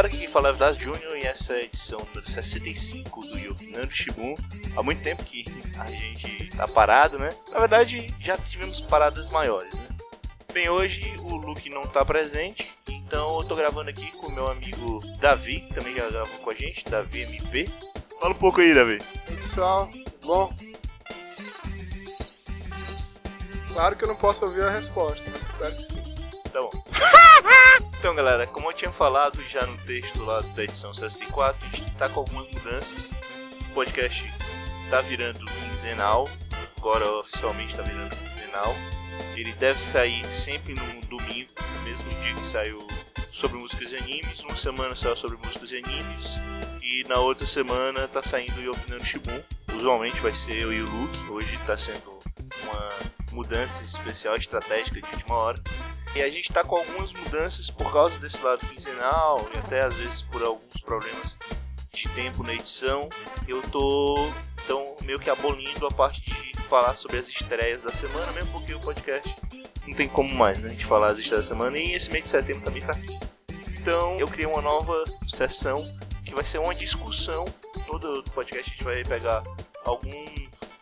galera, aqui fala é Vaz Júnior e essa é a edição número 65 do Yokinando Shibun. Há muito tempo que a gente tá parado, né? Na verdade, já tivemos paradas maiores, né? Bem, hoje o Luke não tá presente, então eu tô gravando aqui com o meu amigo Davi, que também já gravou com a gente, Davi MP. Fala um pouco aí, Davi. Oi, pessoal, tudo bom? Claro que eu não posso ouvir a resposta, mas espero que sim. Tá bom. Então, galera, como eu tinha falado já no texto lá da edição 64, a gente tá com algumas mudanças. O podcast tá virando quinzenal, agora oficialmente tá virando quinzenal. Ele deve sair sempre no domingo, no mesmo dia que saiu sobre músicas e animes. Uma semana saiu sobre músicas e animes. E na outra semana tá saindo o Yopinando Shibun. Usualmente vai ser eu e o Luke. Hoje tá sendo uma mudança especial, estratégica de última hora. E a gente tá com algumas mudanças por causa desse lado quinzenal e até às vezes por alguns problemas de tempo na edição. Eu tô então meio que abolindo a parte de falar sobre as estreias da semana, mesmo porque o podcast não tem como mais, né? A gente falar as estreias da semana e esse mês de setembro também tá aqui. Então eu criei uma nova sessão que vai ser uma discussão. Todo podcast a gente vai pegar algum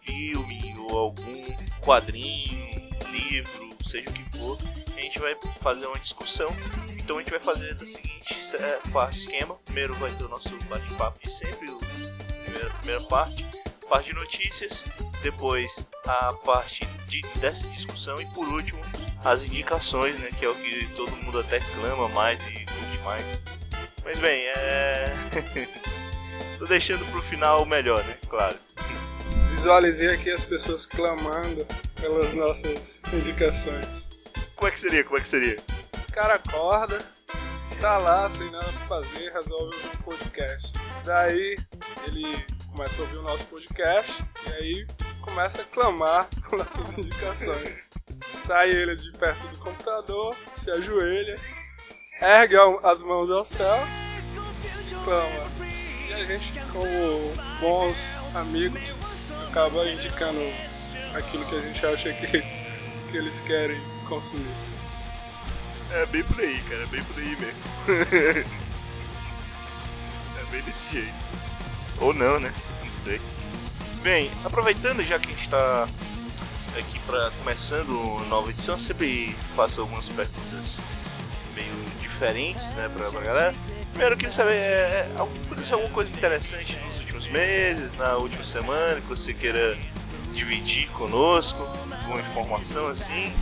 filme ou algum quadrinho, livro, seja o que for, a gente vai fazer uma discussão. Então a gente vai fazer da seguinte é, parte esquema. Primeiro vai ter o nosso bate-papo de sempre, o primeira, primeira parte, parte de notícias, depois a parte de, dessa discussão e por último as indicações, né, que é o que todo mundo até clama mais e curte mais. Mas bem, é. Tô deixando pro final o melhor, né? Claro. Visualizei aqui as pessoas clamando pelas nossas indicações. Como é que seria? Como é que seria? O cara acorda, tá lá sem nada pra fazer, resolve ouvir um podcast. Daí ele começa a ouvir o nosso podcast e aí começa a clamar por nossas indicações. Sai ele de perto do computador, se ajoelha, ergue as mãos ao céu, clama. E a gente, como bons amigos, acaba indicando aquilo que a gente acha que, que eles querem consumir. É bem por aí, cara, é bem por aí mesmo. é bem desse jeito. Ou não, né? Não sei. Bem, aproveitando já que a gente está aqui para começando uma nova edição, sempre faço algumas perguntas meio diferentes, né, pra galera. Primeiro, eu queria saber, é, aconteceu alguma coisa interessante nos últimos meses, na última semana, que você queira dividir conosco, alguma informação assim?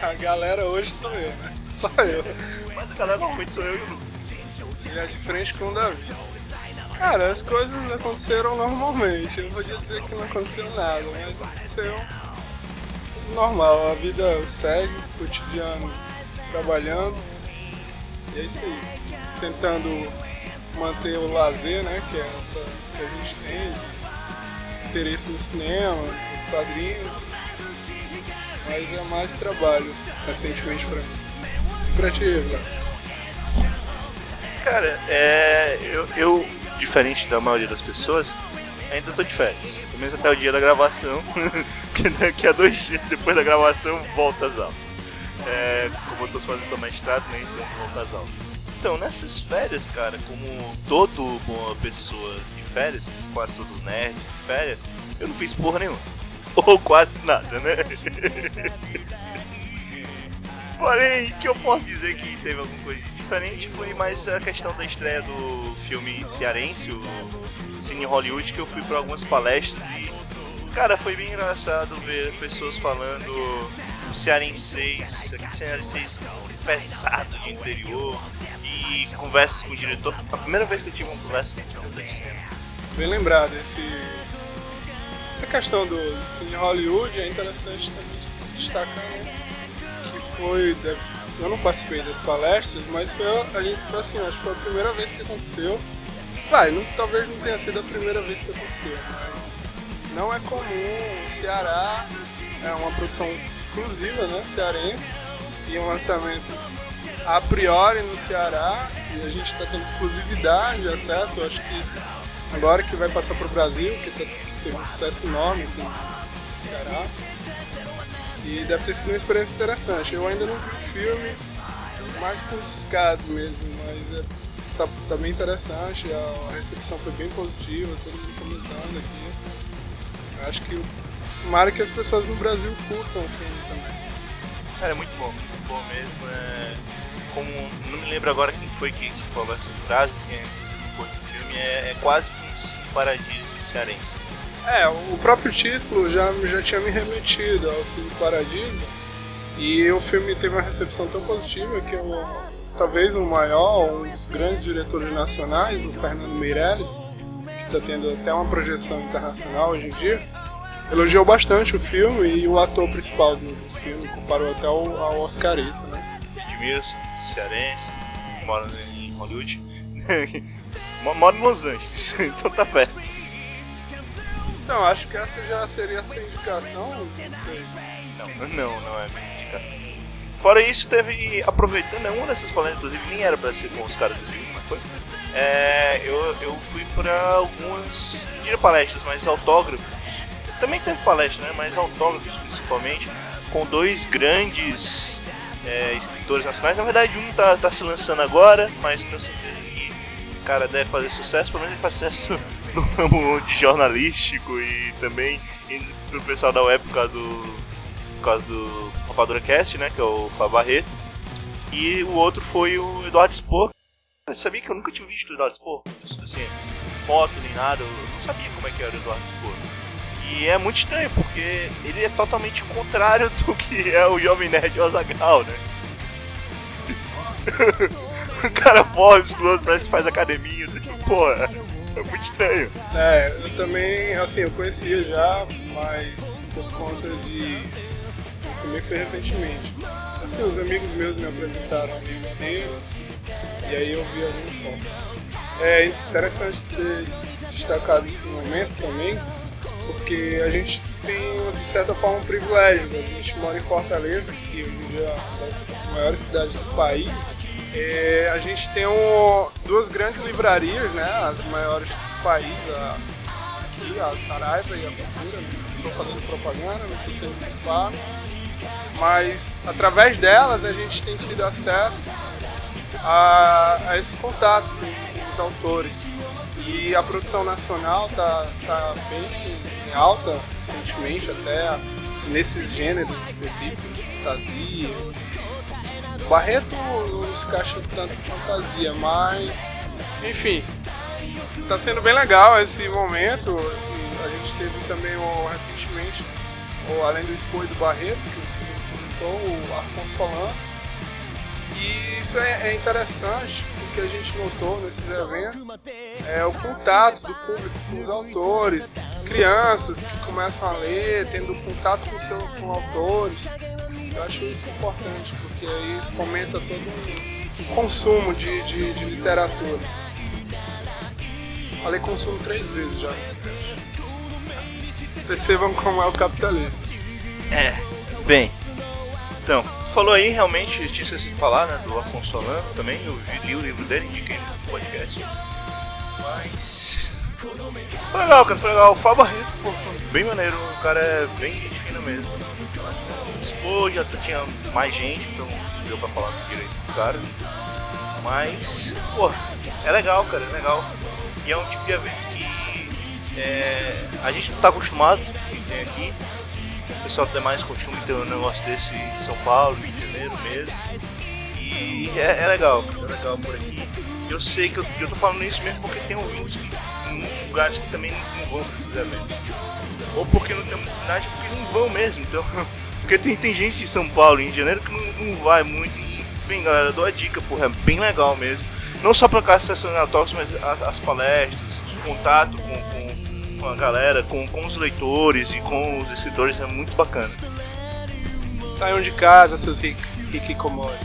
A galera hoje sou eu, né? Só eu. Mas a galera normalmente sou eu e o Lu. Ele é de frente com o Davi. Cara, as coisas aconteceram normalmente. Eu não podia dizer que não aconteceu nada, mas aconteceu normal. A vida segue, cotidiano, trabalhando. E é isso aí. Tentando manter o lazer, né? Que é essa que a gente tem. Interesse no cinema, nos quadrinhos. Mas é mais trabalho recentemente pra mim. E pra ti, Blas? Cara, é. Eu, eu, diferente da maioria das pessoas, ainda tô de férias. Pelo menos até o dia da gravação. Porque daqui a dois dias depois da gravação volta às aulas. É, como eu tô fazendo só mestrado, nem então volta às aulas. Então, nessas férias, cara, como todo boa pessoa de férias, quase todo nerd de férias, eu não fiz porra nenhuma. Ou quase nada, né? Porém, o que eu posso dizer que teve alguma coisa diferente foi mais a questão da estreia do filme cearense, o Cine Hollywood, que eu fui para algumas palestras e, cara, foi bem engraçado ver pessoas falando o cearenseis, aquele cearenseis pesado de interior e conversas com o diretor. A primeira vez que eu tive uma conversa com o diretor cinema. Bem lembrado, esse essa questão do, do cine Hollywood é interessante também destacar né, que foi deve, eu não participei das palestras mas foi a gente foi assim acho que foi a primeira vez que aconteceu vai não, talvez não tenha sido a primeira vez que aconteceu mas não é comum o Ceará é uma produção exclusiva né cearense e um lançamento a priori no Ceará e a gente está tendo exclusividade de acesso eu acho que agora que vai passar para o Brasil que, tá, que teve um sucesso enorme aqui no Ceará. E deve ter sido uma experiência interessante. Eu ainda não vi o filme, mais por descaso mesmo, mas é, tá, tá bem interessante, a recepção foi bem positiva, todo mundo comentando aqui. Acho que tomara que as pessoas no Brasil curtam o filme também. Cara, é muito bom, muito bom mesmo. É... Como não me lembro agora quem foi que, que falou essa frase, que é depois do filme, é, é quase um cinco paradisos cearense. É, o próprio título já, já tinha me remetido ao Cine Paradiso e o filme teve uma recepção tão positiva que eu, talvez o maior, um dos grandes diretores nacionais, o Fernando Meirelles, está tendo até uma projeção internacional hoje em dia, elogiou bastante o filme e o ator principal do, do filme comparou até ao, ao Oscarito, né? Edmilson, cearense, mora em Hollywood, mora em Los Angeles, então tá perto. Então, acho que essa já seria a tua indicação, não sei. Não, não, não é minha indicação. Fora isso, teve. Aproveitando, uma dessas palestras, inclusive nem era pra ser com os caras do filme, mas foi. É, eu, eu fui pra algumas. Não diria palestras, mas autógrafos. Também teve palestra, né? Mas autógrafos principalmente. Com dois grandes é, escritores nacionais. Na verdade, um tá, tá se lançando agora, mas tenho certeza que o cara deve fazer sucesso. Pelo menos ele faz sucesso no ramo de jornalístico e também pro pessoal da web por causa do, por causa do Rapadura Cast, né, que é o Fábio Barreto. E o outro foi o Eduardo Spor. Eu sabia que eu nunca tinha visto o Eduardo Spor, assim, foto nem nada, eu não sabia como é que era o Eduardo Spor. E é muito estranho, porque ele é totalmente contrário do que é o Jovem Nerd Ozagal, né? o cara forte, musculoso, parece que faz academia, assim, porra. É muito estranho. É, eu também, assim, eu conhecia já, mas por conta de. Isso também foi recentemente. Assim, os amigos meus me apresentaram amigo dele, e aí eu vi algumas fotos. É interessante ter destacado esse momento também, porque a gente tem, de certa forma, um privilégio. A gente mora em Fortaleza, que hoje em dia é uma das maiores cidades do país, é, a gente tem um, duas grandes livrarias, né, as maiores do país, a, aqui, a Saraiva e a Cultura. Estou fazendo propaganda, não estou sendo culpado. Mas através delas a gente tem tido acesso a, a esse contato com, os autores. E a produção nacional está tá bem alta recentemente, até nesses gêneros específicos, fantasia, Barreto não se encaixa tanto em fantasia, mas enfim, tá sendo bem legal esse momento. A gente teve também o, recentemente, o, além do Expo do Barreto, que o presidente comentou, o Afonso Solano. E isso é, é, interessante porque a gente notou nesses eventos é o contato do público com os autores, crianças que começam a ler, tendo contato com, seu, com autores. Eu acho isso importante, porque aí fomenta todo um consumo de, de, de literatura. Falei consumo três vezes já nesse cast. Percebam como é o capitalismo. É, bem. Então, falou aí realmente, tinha esquecido de falar, né, do Afonso Solano também, eu vi, li o livro dele, indiquei no podcast. Mas. Foi legal, cara, foi legal. O Fábio Barreto, pô, foi bem maneiro, o cara é bem fina mesmo. Pô, já tinha mais gente, então não deu pra falar direito do cara. Mas, pô, é legal, cara, é legal. E é um tipo de evento que é, a gente não tá acostumado que tem aqui. O pessoal tem mais costume ter um negócio desse em São Paulo, Rio de Janeiro mesmo. E é, é legal, é legal por aqui. Eu sei que eu, eu tô falando isso mesmo porque tem ouvintes que, em muitos lugares que também não vão pra esses eventos. Ou porque não tem oportunidade, porque não vão mesmo. Então, porque tem, tem gente de São Paulo e Rio de Janeiro que não, não vai muito. E, bem, galera, dou a dica, porra, é bem legal mesmo. Não só pra cá de mas as, as, palestras, o contato com, com, com, a galera, com, com os leitores e com os escritores é muito bacana. Saiam de casa, seus hikikomori.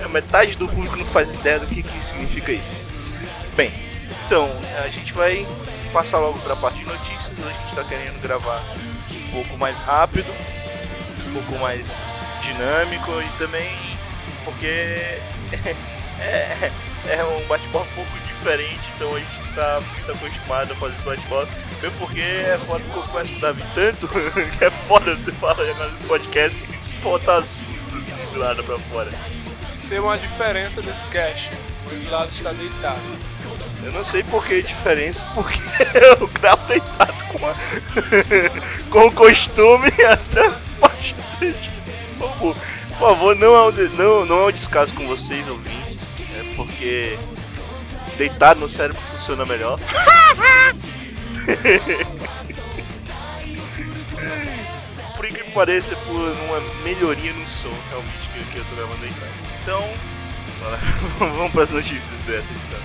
É, metade do público não faz ideia do que, que significa isso. Bem, então, a gente vai passar logo para a parte de notícias. Hoje a gente está querendo gravar um pouco mais rápido, um pouco mais dinâmico e também porque é, é um bate-bola um pouco diferente, então a gente está muito acostumado a fazer esse bate-bola. Mesmo porque é foda que eu conheço com o Davi tanto, que é foda você falar agora no podcast e botar assunto assim do nada pra fora. ser uma diferença desse cast. O Vlad está deitado. Eu não sei por que diferença, porque eu gravo deitado com, a... com o costume até bastante. Por favor, não é, um, não, não é um descaso com vocês, ouvintes. É porque deitado no cérebro funciona melhor. por incrível que pareça, é por uma melhoria no som, realmente, que, que eu tô gravando deitado. Então, vamos para as notícias dessa edição.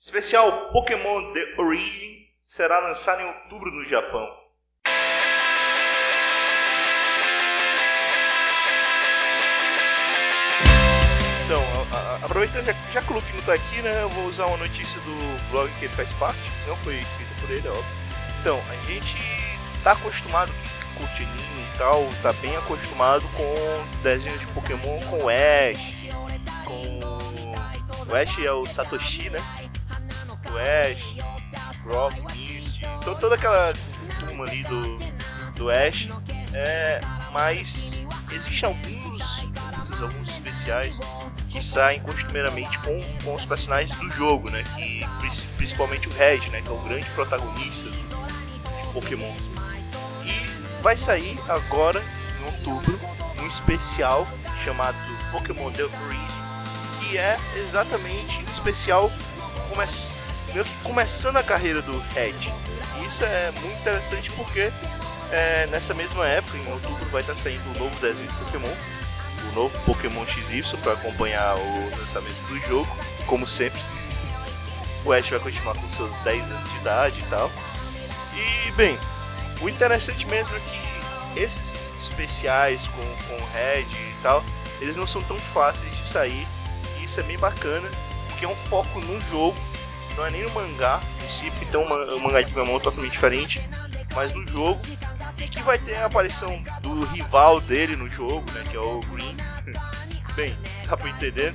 Especial Pokémon The Origin será lançado em outubro no Japão. Então, aproveitando, já, já que o Luke não tá aqui, né, eu vou usar uma notícia do blog que ele faz parte, não foi escrito por ele, é óbvio. Então, a gente tá acostumado, curte anime e tal, tá bem acostumado com desenhos de Pokémon com o Ash, com... O Ash é o Satoshi, né? O Ash, Brock, Misty, então toda aquela turma ali do, do Ash, é, mas existem alguns, alguns especiais que saem costumeiramente com, com os personagens do jogo, né? Que, principalmente o Red, né? Que é o grande protagonista de Pokémon. E vai sair agora, em outubro, um especial chamado Pokémon The Origin, que é exatamente um especial come começando a carreira do Red. E isso é muito interessante porque é, nessa mesma época, em outubro, vai estar saindo o um novo desenho de Pokémon, o novo Pokémon XY para acompanhar o lançamento do jogo, como sempre. O Ash vai continuar com seus 10 anos de idade e tal. E bem, o interessante mesmo é que esses especiais com, com Red e tal, eles não são tão fáceis de sair. E isso é bem bacana, porque é um foco no jogo, não é nem no mangá em si, um, um mangá de Pokémon totalmente diferente, mas no jogo. E que vai ter a aparição do rival dele no jogo, né, que é o Green. Bem, dá pra entender.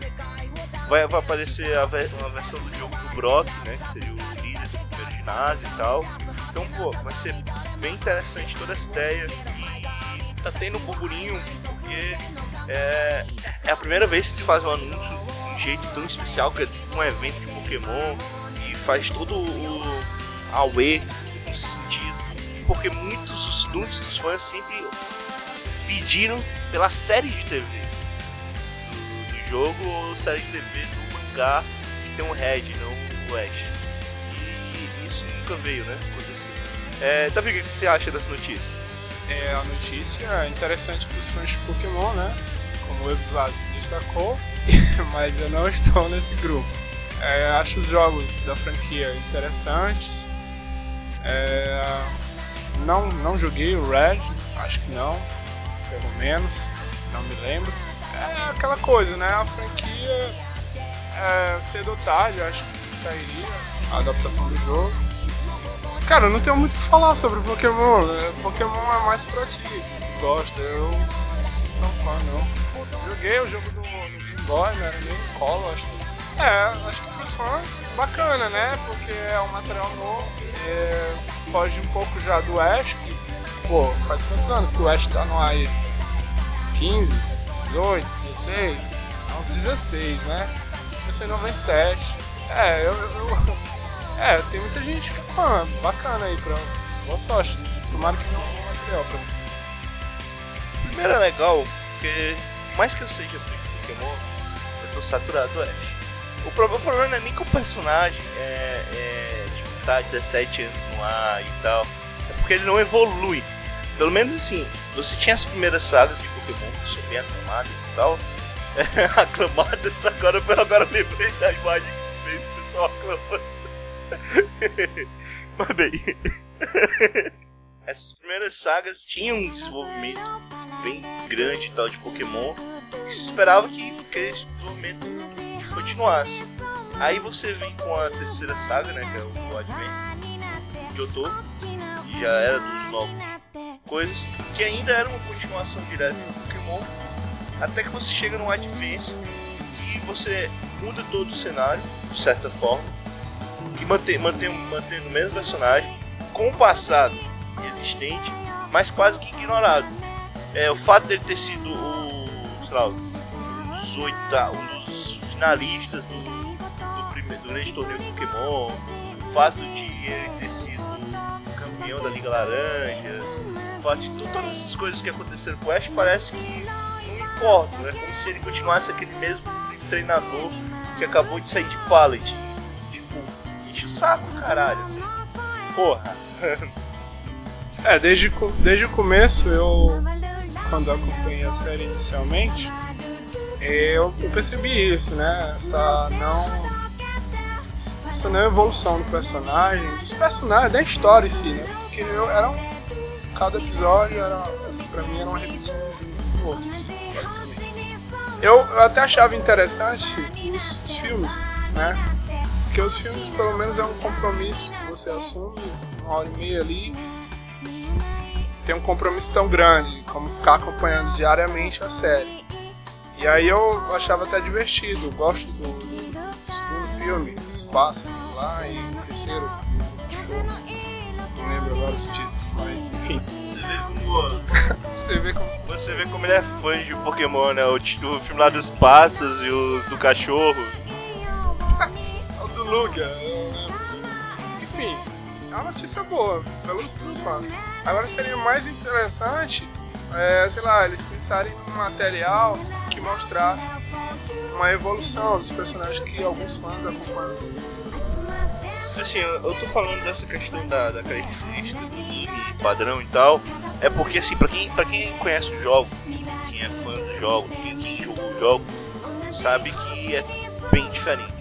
Vai, vai aparecer a ver, uma versão do jogo do Brock, né, que seria o líder do primeiro ginásio e tal. Então, pô, vai ser bem interessante toda essa ideia. E tá tendo um burburinho, porque é, é a primeira vez que eles fazem um anúncio de um jeito tão especial, que é um evento de Pokémon, e faz todo o Aue no sentido. Porque muitos, muitos dos fãs sempre pediram pela série de TV do, do jogo ou série de TV do mangá que tem um Red, não o Ash. E isso nunca veio, né? Acontecer. É, Davi, o que você acha dessa notícia? É, a notícia é interessante para os fãs de Pokémon, né? Como o Evlas destacou, mas eu não estou nesse grupo. É, acho os jogos da franquia interessantes. É, não, não joguei o Red, acho que não, pelo menos, não me lembro. É aquela coisa, né? A franquia é, cedo ou tarde, acho que sairia a adaptação do jogo. Cara, eu não tenho muito o que falar sobre Pokémon. Né? Pokémon é mais pra ti, que gosta. Eu não sou tão fã, não. Joguei o jogo do, do Game Boy? Era meio colo, acho que. É, acho que pros fãs, bacana, né? Porque é um material novo. É, foge um pouco já do Ash, que, pô, faz quantos anos que o Ash tá no ar aí? Uns 15, 18, 16? Uns 16, né? Começou em 97. É, eu, eu, É, tem muita gente que é fã. Bacana aí, pra... boa sorte. Tomara que venha um bom material pra vocês. Primeiro é legal, porque mais que eu seja fã de Pokémon, eu tô saturado do Ash. O, o problema não é nem que o personagem é, é tipo, tá 17 anos no ar e tal. É porque ele não evolui. Pelo menos assim, você tinha as primeiras sagas de Pokémon que são bem aclamadas e tal. É, aclamadas, agora, agora lembrei da imagem que tu fez, o pessoal aclamando. Mas bem, essas primeiras sagas tinham um desenvolvimento bem grande tal de Pokémon. E se esperava que, que esse desenvolvimento continuasse. Aí você vem com a terceira saga, né, que é o Advent, Johto, que já era dos novos coisas, que ainda era uma continuação direta do Pokémon, até que você chega no Advance e você muda todo o cenário, de certa forma, e manter, manter, mantendo o mesmo personagem com o passado existente, mas quase que ignorado. É, o fato dele ter sido o, sei lá, um dos, oita, um dos finalistas do, do, primeiro, do grande torneio do Pokémon, o fato de ele ter sido campeão da Liga Laranja, o fato de todas essas coisas que aconteceram com o Ash parece que não importam, é como se ele continuasse aquele mesmo treinador que acabou de sair de pallet. Tipo, enche o saco, caralho, assim. Porra. é, desde, desde o começo eu. Quando eu acompanhei a série inicialmente, eu, percebi isso, né? Essa não. Essa não evolução do personagem, dos personagens, da história em si, né? Porque eu, era um, cada episódio era, assim, pra mim era uma repetição do outro, assim, basicamente. Eu, eu até achava interessante os, os, filmes, né? Porque os filmes, pelo menos, é um compromisso que você assume uma hora e meia ali. Tem um compromisso tão grande como ficar acompanhando diariamente a série. E aí eu achava até divertido. Eu gosto do, do, do segundo filme, dos pássaros lá, e o terceiro, o cachorro não lembro agora os títulos, mas enfim. Você vê como. você vê como. Você vê como ele é fã de Pokémon, né? O, o filme lá dos pássaros e o do cachorro. o do Luca, eu lembro. Enfim, é uma notícia boa, pelos, fãs. Agora seria mais interessante, é, sei lá, eles pensarem num material que mostrasse uma evolução dos personagens que alguns fãs acompanham assim, eu tô falando dessa questão da, da característica do anime, padrão e tal, é porque assim, pra quem, pra quem conhece os jogos, quem é fã dos jogos, quem, quem jogou os jogos, sabe que é bem diferente.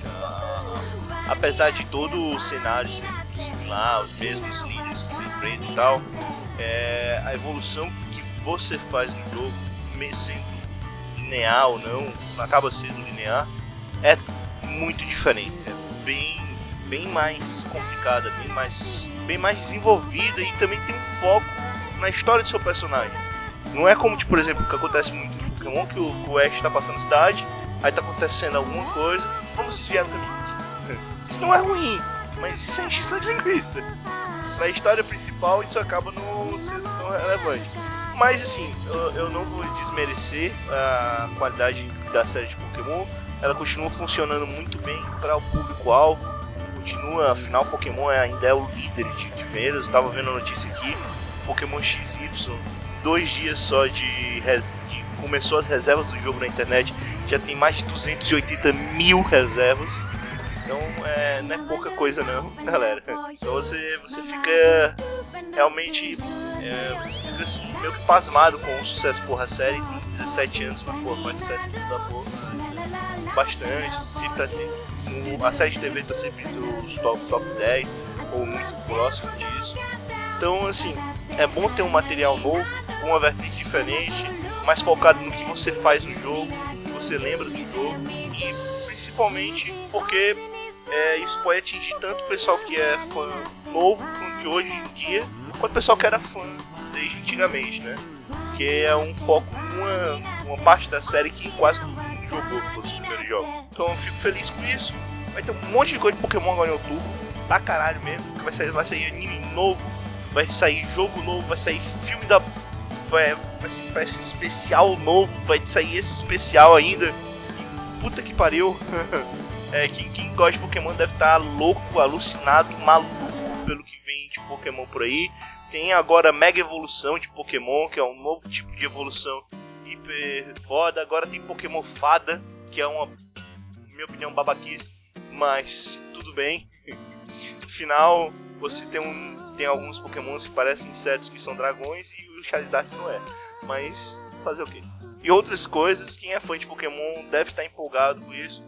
Apesar de todo o cenário ser similar, os mesmos líderes que você enfrenta e tal, é, a evolução que você faz no jogo, sendo linear ou não, acaba sendo linear, é muito diferente. É bem bem mais complicada, bem mais, bem mais desenvolvida e também tem um foco na história do seu personagem. Não é como, tipo, por exemplo, que acontece muito no Pokémon, que o, que o Ash tá passando cidade, aí tá acontecendo alguma coisa, vamos desviar do caminho. Isso não é ruim, mas isso é encheção de linguiça. Na história principal, isso acaba não sendo tão relevante. Mas assim, eu, eu não vou desmerecer a qualidade da série de Pokémon. Ela continua funcionando muito bem para o público-alvo continua, afinal Pokémon ainda é o líder de, de vendas. Eu tava vendo a notícia aqui, Pokémon XY, dois dias só de, res, de, começou as reservas do jogo na internet, já tem mais de 280 mil reservas. Então é, não é pouca coisa não, galera. Então você, você fica realmente é, você fica assim, meio que pasmado com o sucesso porra a série, tem 17 anos, mas porra, faz sucesso da porra bastante, sempre tem a série de TV tá sempre nos top, top 10 ou muito próximo disso. Então, assim, é bom ter um material novo, uma vertente diferente, mais focado no que você faz no jogo, que você lembra do jogo e principalmente porque é, isso pode atingir tanto o pessoal que é fã novo, fã de hoje em dia, quanto o pessoal que era fã desde antigamente, né? Que é um foco, uma, uma parte da série que quase todo mundo jogou todos os primeiros jogos. Então eu fico feliz com isso. Vai ter um monte de coisa de Pokémon agora em outubro. Pra caralho mesmo. Vai sair, vai sair anime novo. Vai sair jogo novo. Vai sair filme da. Vai, vai, ser, especial novo. Vai sair esse especial ainda. Puta que pariu. é, quem, quem gosta de Pokémon deve estar tá louco, alucinado, maluco pelo que vem de Pokémon por aí. Tem agora Mega Evolução de Pokémon, que é um novo tipo de evolução hiper foda. Agora tem Pokémon Fada, que é uma, minha opinião, babaquice mas tudo bem. Afinal, você tem, um, tem alguns pokémons que parecem insetos que são dragões e o Charizard não é. Mas fazer o quê? E outras coisas, quem é fã de Pokémon deve estar empolgado com isso.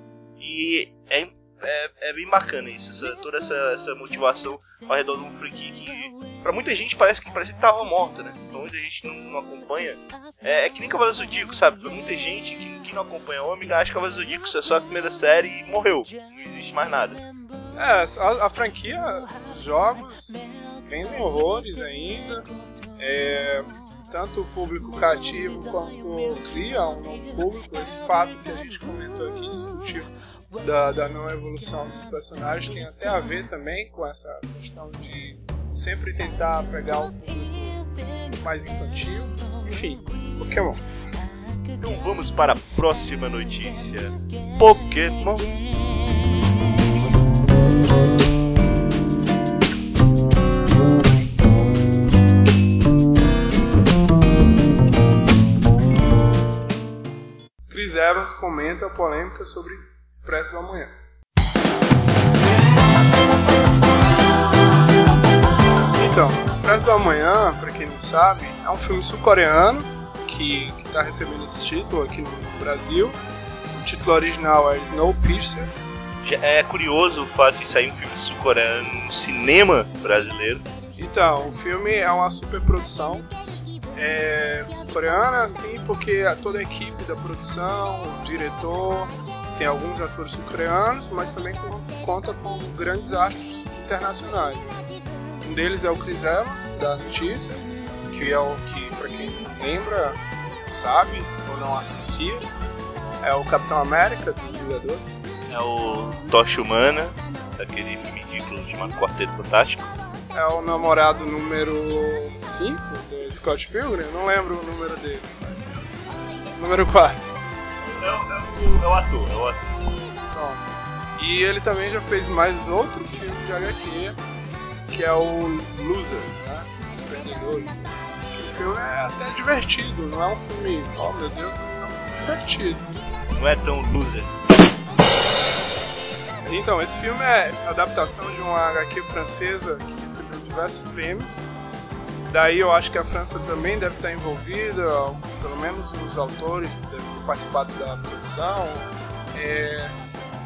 E é, é, é bem bacana isso, essa, toda essa, essa motivação ao redor de um freak que pra muita gente parece que parece que tava morta, né? Pra muita gente não, não acompanha. É, é, que nem Cavaleiro Zodíaco, sabe? Pra muita gente que, que não acompanha o Ômega acha que Cavaleiro Zodíaco é só a primeira série e morreu. Não existe mais nada. É, a, a franquia, os jogos vendem horrores ainda. É, tanto o público cativo quanto cria um novo público. Esse fato que a gente comentou aqui, discutiu da, da não evolução dos personagens, tem até a ver também com essa questão de sempre tentar pegar o público mais infantil. Enfim, Pokémon. Então vamos para a próxima notícia: Pokémon. Chris Evans comenta a polêmica sobre Expresso do Amanhã. Então, Expresso do Amanhã, para quem não sabe, é um filme sul-coreano que está recebendo esse título aqui no Brasil. O título original é Snowpiercer. É curioso o fato de sair um filme sul-coreano no cinema brasileiro. Então, o filme é uma superprodução é, sul-coreana, assim, porque toda a equipe da produção, o diretor, tem alguns atores sul-coreanos, mas também conta com grandes astros internacionais. Um deles é o Chris Evans, da notícia, que é o que, para quem lembra, sabe ou não associa, é o Capitão América dos Vingadores. É o Tocha Humana, daquele filme ridículo chamado Quarteto Fantástico. É o namorado número 5 do Scott Pilgrim, não lembro o número dele, mas. Número 4. É, é, o, é o ator, é o ator. Pronto. E ele também já fez mais outro filme de HQ, que é o Losers, né? Os Perdedores. O filme é até divertido, não é um filme, oh meu Deus, mas é um filme divertido. Não é tão loser. Então, esse filme é adaptação de uma HQ francesa que recebeu diversos prêmios. Daí eu acho que a França também deve estar envolvida, pelo menos os autores devem participado da produção. É,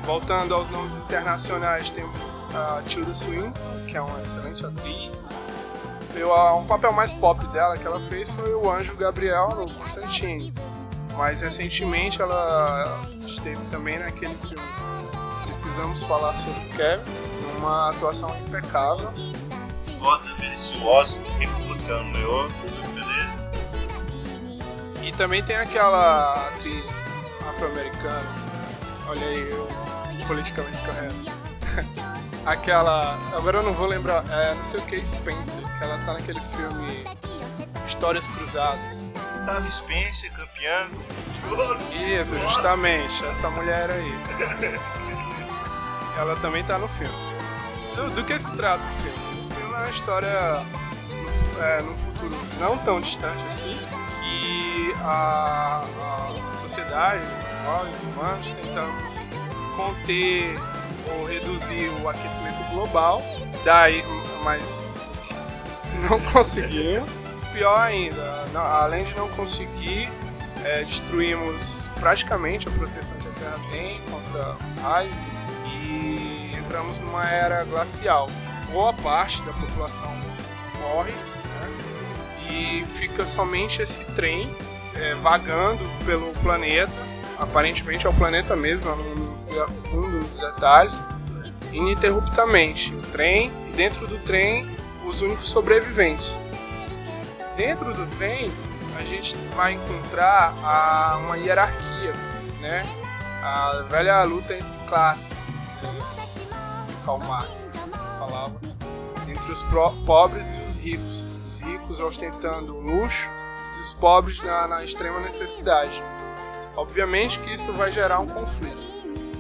voltando aos nomes internacionais, temos a Tilda Swinton, que é uma excelente atriz. Eu, um papel mais pop dela que ela fez foi o Anjo Gabriel no Constantine. Mas recentemente ela esteve também naquele filme Precisamos Falar sobre Kevin, numa atuação impecável. Foda, mereceu o Oscar, republicano ganhou. E também tem aquela atriz afro-americana, olha aí, eu politicamente correto. aquela. Agora eu não vou lembrar, é, não sei o que Spencer, que ela tá naquele filme Histórias Cruzadas. Tava Spencer, campeão de ouro. Isso, justamente, essa mulher aí. ela também tá no filme. Do, do, que se trata o filme? O filme é uma história no, é, num futuro não tão distante assim, que a, a sociedade, nós humanos, tentamos conter ou reduzir o aquecimento global, daí, mas não conseguimos. Pior ainda, não, além de não conseguir, é, destruímos praticamente a proteção que a Terra tem contra os raios e entramos numa era glacial. Boa parte da população morre né, e fica somente esse trem é, vagando pelo planeta. Aparentemente é o planeta mesmo, eu não fui a fundo nos detalhes. Ininterruptamente o trem e dentro do trem os únicos sobreviventes. Dentro do trem a gente vai encontrar a, uma hierarquia, né? A velha luta entre classes, Karl Marx falava, entre os pobres e os ricos. Os ricos ostentando luxo e os pobres na, na extrema necessidade. Obviamente que isso vai gerar um conflito.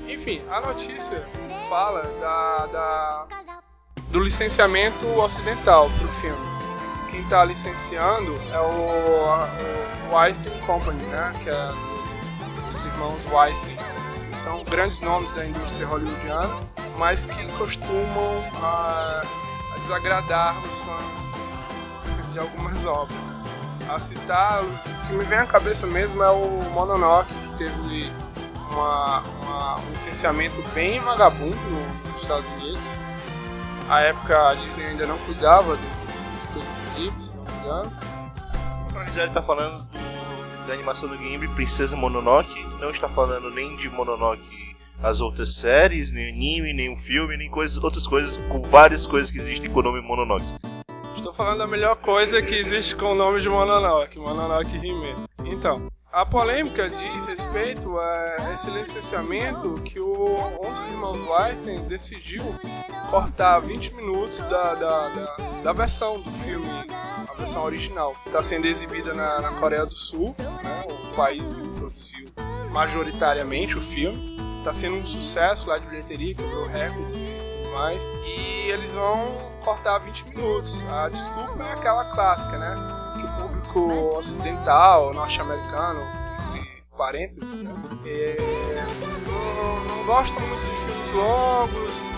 Enfim, a notícia fala da, da do licenciamento ocidental para o filme. Quem está licenciando é o, o Weinstein Company, né? que é dos irmãos Weinstein. Que são grandes nomes da indústria hollywoodiana, mas que costumam a, a desagradar os fãs de algumas obras. A citar, o que me vem à cabeça mesmo é o Mononoke, que teve uma, uma, um licenciamento bem vagabundo nos Estados Unidos. A época a Disney ainda não cuidava do, dos coisas se não me engano. Só pra avisar, ele tá falando do, da animação do game Princesa Mononoke, não está falando nem de Mononoke as outras séries, nem anime, nem um filme, nem coisas, outras coisas, com várias coisas que existem com o nome Mononoke. Estou falando da melhor coisa que existe com o nome de Mononoke, Mononoke Hime. Então, a polêmica diz respeito a esse licenciamento que o, um dos irmãos Weinstein decidiu cortar 20 minutos da, da, da, da versão do filme, a versão original. Está sendo exibida na, na, Coreia do Sul, né, o país que produziu majoritariamente o filme. Está sendo um sucesso lá de bilheteria, quebrou recordes e tudo mais. E eles vão cortar 20 minutos. A desculpa é aquela clássica, né? Público ocidental, norte-americano, entre parênteses, né? É, não, não gosta muito de filmes longos,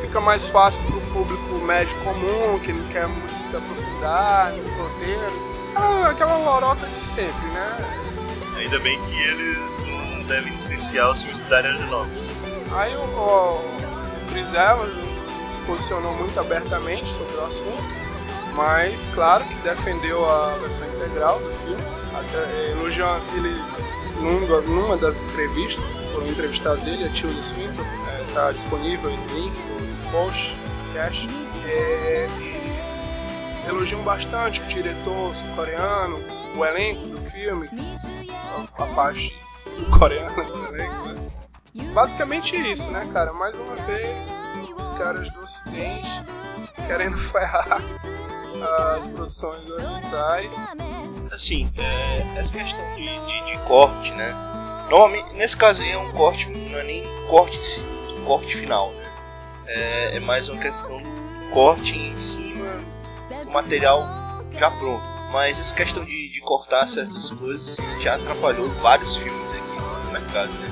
fica mais fácil para o público médio comum, que não quer muito se aprofundar nos roteiros. Aquela, aquela lorota de sempre, né? Ainda bem que eles não devem licenciar os filmes do Dario Novos. Aí o, o Chris Evans se posicionou muito abertamente sobre o assunto, mas claro que defendeu a versão integral do filme, até elogiando ele numa, das entrevistas, foram entrevistados ele a Tilda Swinton, está é, disponível no link no post, cast, é, eles elogiam bastante o diretor sul-coreano, o elenco do filme, a parte sul-coreana do elenco, né? Basicamente isso, né, cara? Mais uma vez, os caras do Ocidente querendo ferrar as produções orientais. Assim, é, essa questão de, de, de, corte, né? Normalmente, nesse caso aí é um corte, não é nem corte, corte final, né? É, é mais uma questão do corte em cima do material já pronto. Mas essa questão de, de cortar certas coisas assim, já atrapalhou vários filmes aqui no mercado, né?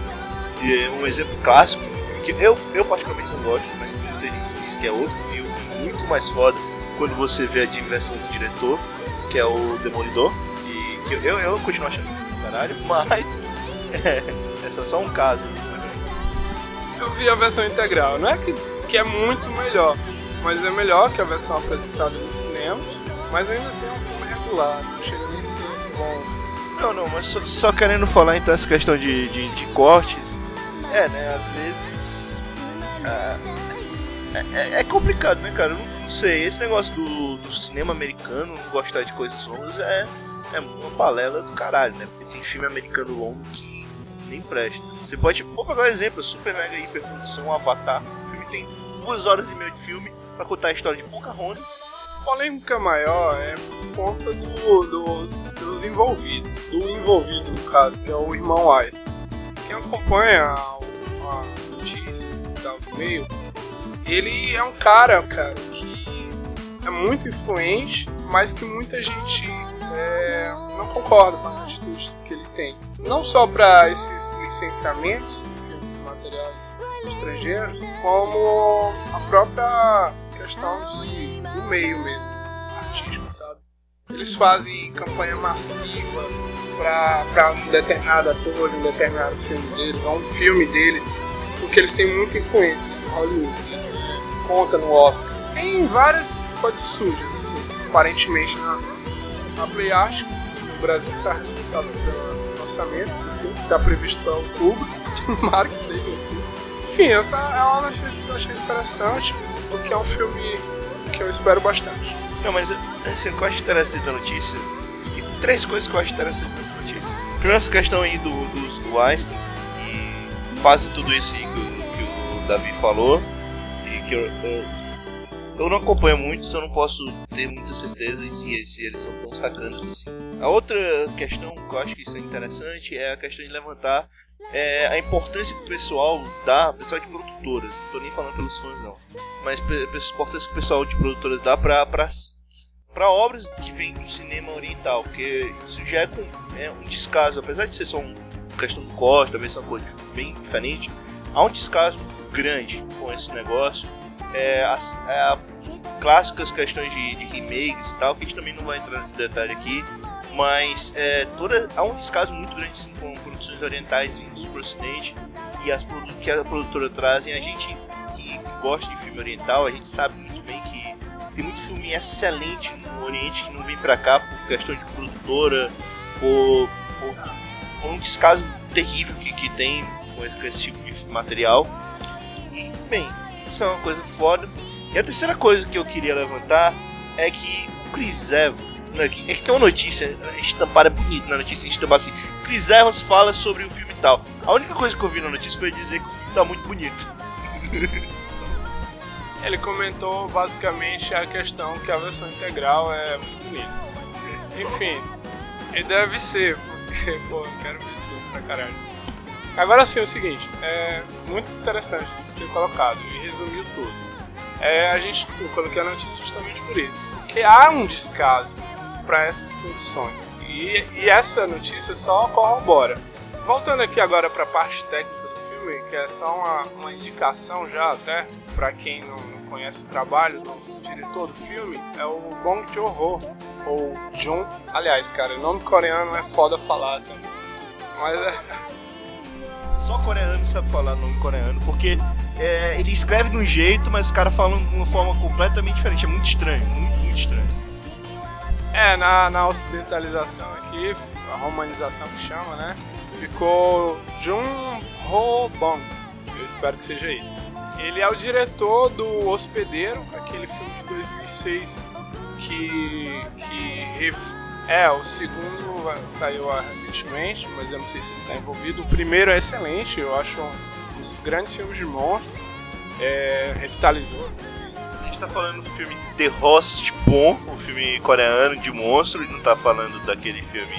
E um exemplo clássico, que eu, eu particularmente não gosto, mas muita gente diz que é outro filme muito mais foda quando você vê a direção do diretor, que é o Demolidor. E que eu, eu continuo achando do caralho, mas é, é só, só um caso. Eu vi a versão integral, não é que, que é muito melhor, mas é melhor que a versão apresentada nos cinemas, mas ainda assim é um filme regular, não chega nem a ser bom. Não, não, mas só, só, querendo falar então essa questão de, de, de cortes, é, né, às vezes. É, é, é, complicado, né, cara? Não, não, sei. Esse negócio do, do cinema americano não gostar de coisas longas é, é uma balela do caralho, né? Porque tem filme americano longo que nem presta. Você pode. Vou pegar um exemplo: Super Mega Hiperprodução Avatar. O filme tem duas horas e meia de filme para contar a história de Pocahontas. Polêmica maior é por conta do, dos, dos envolvidos, do envolvido no caso, que é o irmão Einstein. Quem acompanha as notícias e tal do meio, ele é um cara, cara, que é muito influente, mas que muita gente é, não concorda com as atitudes que ele tem. Não só para esses licenciamentos de materiais estrangeiros, como a própria questão de, do meio mesmo, artístico, sabe? Eles fazem campanha massiva para um determinado ator um determinado filme deles, ou um filme deles, porque eles têm muita influência em Hollywood. Isso né? conta no Oscar. Tem várias coisas sujas, assim, aparentemente na, a Play Art no Brasil está responsável pelo lançamento do filme, está previsto para outubro. Tomara que seja outubro. Enfim, essa é uma notícia que eu achei interessante, porque é um filme que eu espero bastante. Não, mas assim, o que eu acho interessante da notícia três coisas que eu acho interessantes nessa notícia. Primeiro, essa questão aí do, dos do Einstein, e fazem tudo isso o Davi falou, e que eu, eu, eu, não acompanho muito, então não posso ter muita certeza se, se eles são tão sacanas assim. A outra questão que eu acho que isso é interessante é a questão de levantar é, a importância que o pessoal dá, pessoal de produtoras, não tô nem falando pelos fãs não, mas a importância que o pessoal de produtoras dá pra para obras que vêm do cinema oriental, porque isso já é, com, é, um descaso, apesar de ser só uma questão do corte, talvez seja uma coisa bem diferente, há um descaso grande com esse negócio. É, as, é, clássicas questões de, de, remakes e tal, que a gente também não vai entrar nesse detalhe aqui, mas é, toda, há um descaso muito grande sim, com produções orientais vindas para o ocidente e as que a produtora trazem. A gente que gosta de filme oriental, a gente sabe muito bem que tem muito filme excelente no Oriente que não vem pra cá por questão de produtora, por, por, por um descaso terrível que, que tem com esse tipo de material. E, bem, isso é uma coisa foda. E a terceira coisa que eu queria levantar é que Chris Evans. É que, é que tem uma notícia, estampada bonita na notícia, estampada assim. Chris Evans fala sobre o filme e tal. A única coisa que eu vi na notícia foi dizer que o filme tá muito bonito. Ele comentou basicamente a questão que a versão integral é muito linda. Enfim, ele deve ser, porque, pô, eu quero ver esse filme pra caralho. Agora sim, é o seguinte, é muito interessante você ter colocado e resumiu tudo. É, a gente, eu coloquei a notícia justamente por isso, porque há um descaso para essas produções. E, e, essa notícia só corrobora. Voltando aqui agora para a parte técnica do filme, que é só uma, uma indicação já até para quem não, não, conhece o trabalho do, do, diretor do filme, é o Bong Joon-ho, ou Jun. Aliás, cara, o nome coreano é foda falar, sabe? Mas é... Só coreano sabe falar nome coreano, porque é, ele escreve de um jeito, mas os caras falam de uma forma completamente diferente. É muito estranho, muito, muito estranho. É, na, na ocidentalização aqui, a romanização que chama, né? Ficou Jun Ho Bong. Eu espero que seja isso. Ele é o diretor do Hospedeiro, aquele filme de 2006 que, que é o segundo saiu recentemente, mas eu não sei se ele está envolvido. O primeiro é excelente, eu acho um dos grandes filmes de monstro. É, revitalizou assim, gente tá falando do filme The Host Bon, o filme coreano de monstro, e não tá falando daquele filme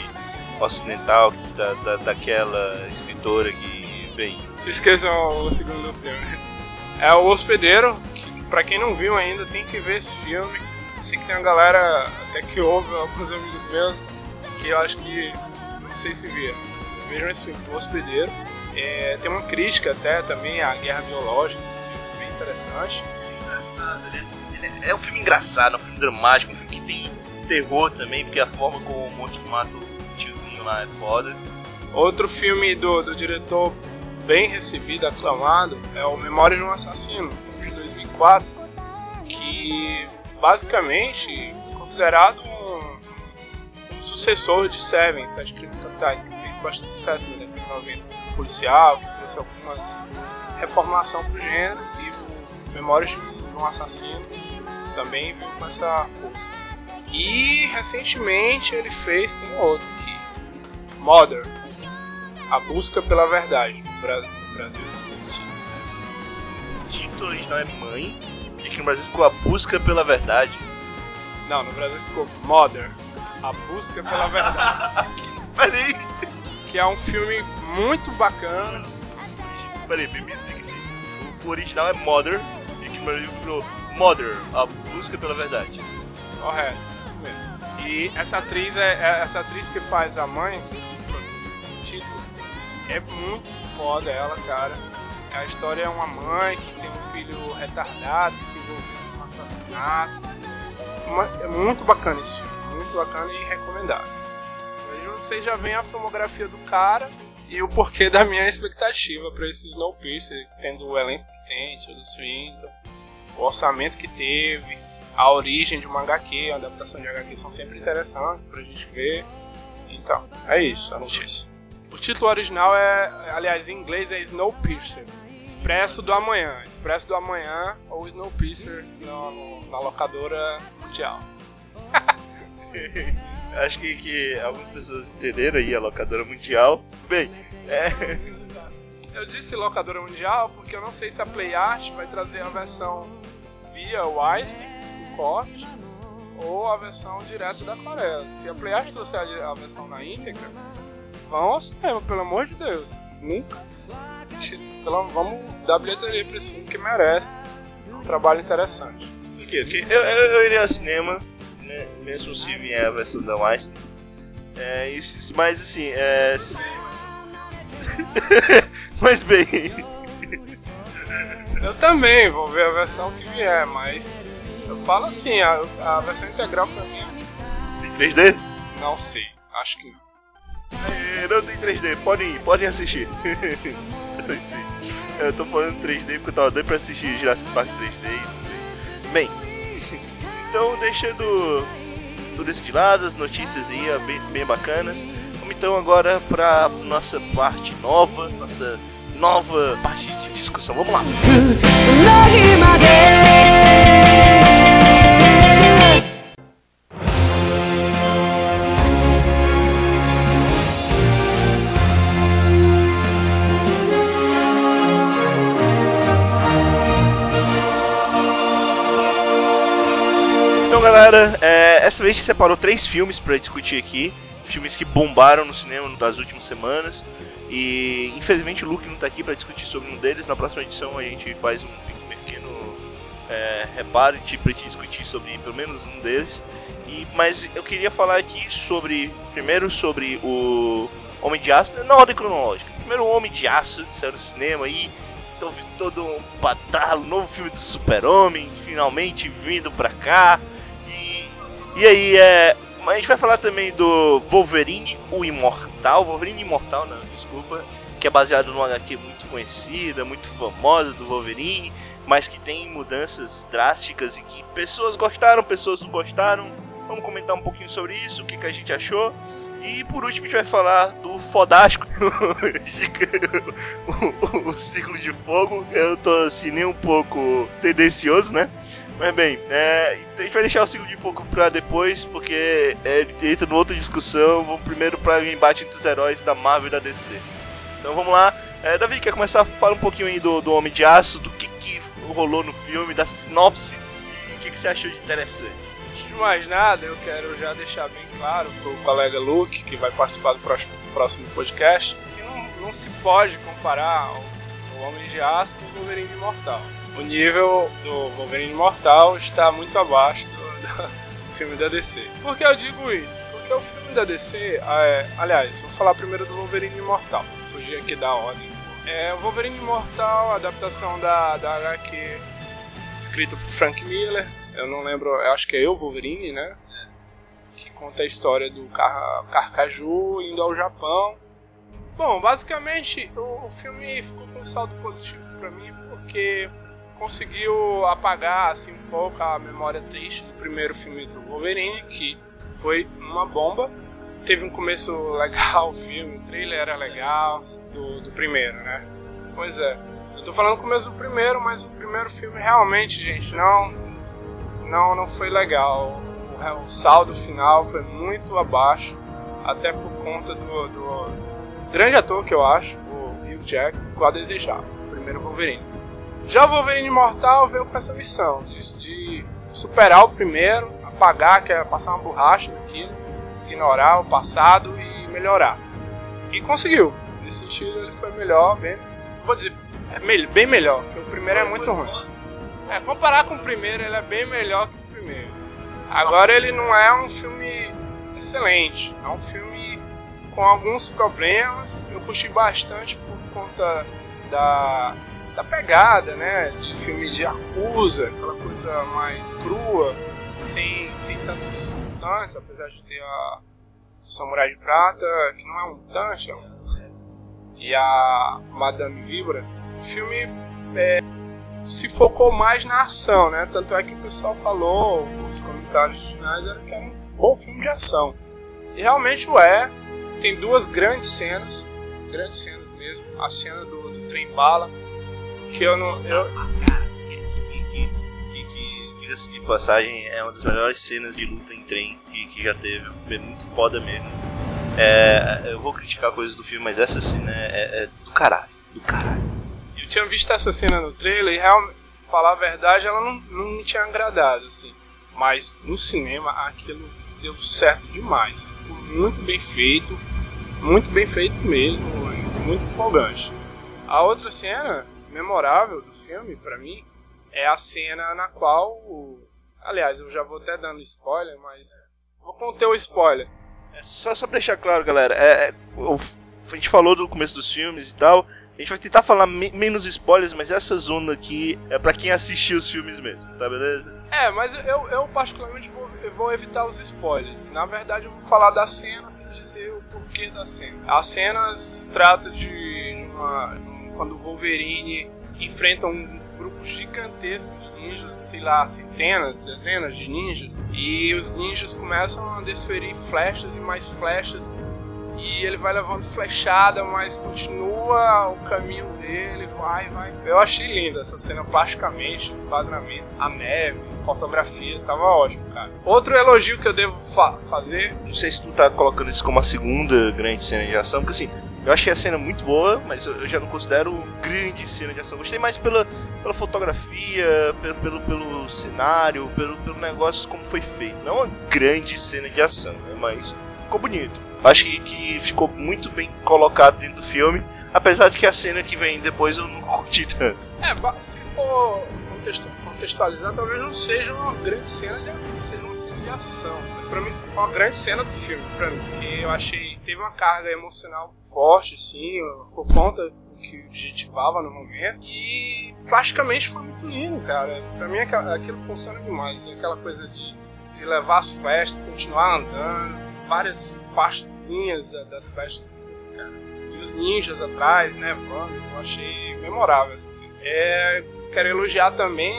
ocidental da, da, daquela escritora que, bem. Esqueçam o segundo filme. É o Hospedeiro, que pra quem não viu ainda tem que ver esse filme. Sei que tem uma galera até que ouve, alguns amigos meus, que eu acho que não sei se vê. Vejam esse filme, O Hospedeiro. É, tem uma crítica até também à guerra biológica, esse filme bem interessante engraçado. Ele é, ele é, é, um filme engraçado, é um filme dramático, um filme que tem terror também, porque a forma como o monstro mata o tiozinho lá é foda. Outro filme do, do diretor bem recebido, aclamado, é o Memória de um Assassino, um filme de 2004, que basicamente foi considerado um, um sucessor de Seven, Sete Crimes Capitais, que fez bastante sucesso na década de 90. Um policial, que trouxe algumas reformulação pro gênero, e Memórias de um assassino, também veio com essa força. E recentemente ele fez, tem outro aqui, Mother, A Busca pela Verdade. No Brasil esse título. O título original é Mãe, e aqui no Brasil ficou A Busca pela Verdade. Não, no Brasil ficou Mother, A Busca pela Verdade. Peraí! Que é um filme muito bacana. Peraí, me explica assim. O original é Mother, Brasil virou Mother, a busca pela verdade. Correto, isso mesmo. E essa atriz é, é essa atriz que faz a mãe, o título, é muito foda ela, cara. A história é uma mãe que tem um filho retardado que se envolveu um assassinato. é muito bacana esse filme, muito bacana e recomendado. Mas vocês já veem a filmografia do cara e o porquê da minha expectativa para esse Snowpiercer, tendo o elenco que tem, Tilda Swinton, o orçamento que teve, a origem de uma HQ, a adaptação de HQ são sempre interessantes pra gente ver. Então, é isso a notícia. O título original é, aliás, em inglês é Snowpiercer. Expresso do Amanhã. Expresso do Amanhã ou Snowpiercer na, na locadora mundial. Acho que, que algumas pessoas entenderam aí a locadora mundial. Bem, é... Eu disse locadora mundial porque eu não sei se a PlayArt vai trazer a versão via Wise, o corte, ou a versão direto da Coreia. Se a PlayArt trouxer a versão na íntegra, vão ao cinema, pelo amor de Deus. Nunca. Vamos dar bilheteria pra esse filme que merece. É um trabalho interessante. Okay. Eu, eu, eu iria ao cinema, né, mesmo se vier a versão da Weinstein. É, isso, mas assim, é... mas bem, eu também vou ver a versão que vier, mas eu falo assim, a, a versão integral pra mim é. Tem 3D? Não sei, acho que não. É, não tem 3D, podem, podem assistir. eu tô falando 3D porque eu tava doido pra assistir Jurassic Park 3D. Bem, então deixando tudo isso de lado, as notícias aí bem, bem bacanas. Vamos então agora pra nossa parte nova, nossa nova parte de discussão. Vamos lá. Galera, é, essa vez a gente separou três filmes para discutir aqui. Filmes que bombaram no cinema das últimas semanas. E infelizmente o Luke não está aqui para discutir sobre um deles. Na próxima edição a gente faz um pequeno é, reparo para discutir sobre pelo menos um deles. E, mas eu queria falar aqui sobre. Primeiro sobre o Homem de Aço, na ordem cronológica. Primeiro o Homem de Aço, que saiu no cinema aí. Todo, todo um badalo, novo filme do Super-Homem, finalmente vindo pra cá. E, aí, é, a gente vai falar também do Wolverine, o Imortal. Wolverine Imortal, não, desculpa. Que é baseado numa HQ muito conhecida, muito famosa do Wolverine. Mas que tem mudanças drásticas e que pessoas gostaram, pessoas não gostaram. Vamos comentar um pouquinho sobre isso, o que, que a gente achou. E por último a gente vai falar do Fodástico, o, o, o, Ciclo de Fogo. Eu tô assim nem um pouco tendencioso, né? Mas bem, é, a gente vai deixar o ciclo de fogo pra depois, porque é, ele entra numa outra discussão. Vamos primeiro para o embate entre os heróis da Marvel e da DC. Então vamos lá. É, Davi, quer começar a falar um pouquinho aí do, do Homem de Aço, do que, que rolou no filme, da sinopse e o que, que você achou de interessante? Antes de mais nada, eu quero já deixar bem claro pro colega Luke, que vai participar do próximo, próximo podcast, que não, não se pode comparar o, o Homem de Aço com o Wolverine Imortal o nível do Wolverine Mortal está muito abaixo do, do filme da DC. Por que eu digo isso? Porque o filme da DC, é, aliás, vou falar primeiro do Wolverine Imortal, fugir aqui da ordem. É, o Wolverine Imortal, adaptação da, da HQ escrita por Frank Miller, eu não lembro, eu acho que é eu, Wolverine, né? Que conta a história do Car Carcaju indo ao Japão. Bom, basicamente o, o filme ficou com um saldo positivo para mim porque conseguiu apagar assim um pouco a memória triste do primeiro filme do Wolverine, que foi uma bomba. Teve um começo legal o filme, o trailer era legal do, do primeiro, né? Pois é. Eu tô falando do começo do primeiro, mas o primeiro filme realmente, gente, não não não foi legal. O, o saldo final foi muito abaixo, até por conta do, do grande ator que eu acho, o Hugh Jack, ficou a desejar, o primeiro Wolverine. Já o Wolverine Imortal veio com essa missão de, de superar o primeiro, apagar, que é passar uma borracha naquilo, ignorar o passado e melhorar. E conseguiu. Nesse sentido ele foi melhor, bem, vou dizer, é bem melhor, porque o primeiro é muito ruim. É, comparar com o primeiro, ele é bem melhor que o primeiro. Agora ele não é um filme excelente, é um filme com alguns problemas. Eu curti bastante por conta da da pegada, né? De filme de acusa, aquela coisa mais crua, sem, sem tantos mutantes, apesar de ter a Samurai de Prata, que não é um mutante, é um... e a Madame Vibra. O filme é, se focou mais na ação, né? Tanto é que o pessoal falou, os comentários finais, era que era um bom filme de ação. E realmente o é. Tem duas grandes cenas, grandes cenas mesmo. A cena do, do trem bala, que eu não. Eu... Que, diga-se de passagem, é uma das melhores cenas de luta em trem que, que já teve. É muito foda mesmo. É, eu vou criticar coisas do filme, mas essa cena é, é, do caralho. Do caralho. Eu tinha visto essa cena no trailer e realmente, falar a verdade, ela não, não me tinha agradado, assim. Mas no cinema aquilo deu certo demais. Ficou muito bem feito, muito bem feito mesmo, muito empolgante. A outra cena memorável do filme para mim é a cena na qual, aliás, eu já vou até dando spoiler, mas vou conter o spoiler. É só só pra deixar claro, galera, é, é, a gente falou do começo dos filmes e tal. A gente vai tentar falar me menos spoilers, mas essa zona aqui é para quem assistiu os filmes mesmo, tá beleza? É, mas eu, eu particularmente vou, eu vou evitar os spoilers. Na verdade, eu vou falar da cena sem dizer o porquê da cena. A cena trata de uma, quando o Wolverine enfrenta um grupo gigantesco de ninjas, sei lá, centenas, dezenas de ninjas, e os ninjas começam a desferir flechas e mais flechas, e ele vai levando flechada, mas continua o caminho dele, vai, vai. Eu achei linda essa cena plasticamente, enquadramento, a neve, fotografia, tava ótimo, cara. Outro elogio que eu devo fa fazer. Não sei se tu tá colocando isso como a segunda grande cena de ação, porque assim, Eu achei a cena muito boa, mas eu já não considero grande cena de ação. Gostei mais pela, pela fotografia, pelo, pelo, pelo cenário, pelo, pelo negócio como foi feito. Não é uma grande cena de ação, né? mas ficou bonito. Acho que, que, ficou muito bem colocado dentro do filme, apesar de que a cena que vem depois eu não curti tanto. É, se for contextualizar, talvez não seja uma grande cena de seja uma cena de ação. Mas pra mim foi uma grande cena do filme, pra mim. Porque eu achei. Teve uma carga emocional forte, sim, por conta do que objetivava no momento. E plasticamente foi muito lindo, cara. Pra mim aquilo funciona demais. Aquela coisa de, de levar as festas, continuar andando. Várias faixas linhas das festas dos caras. E os ninjas atrás, né? Mano, eu achei memorável essa cena. É, quero elogiar também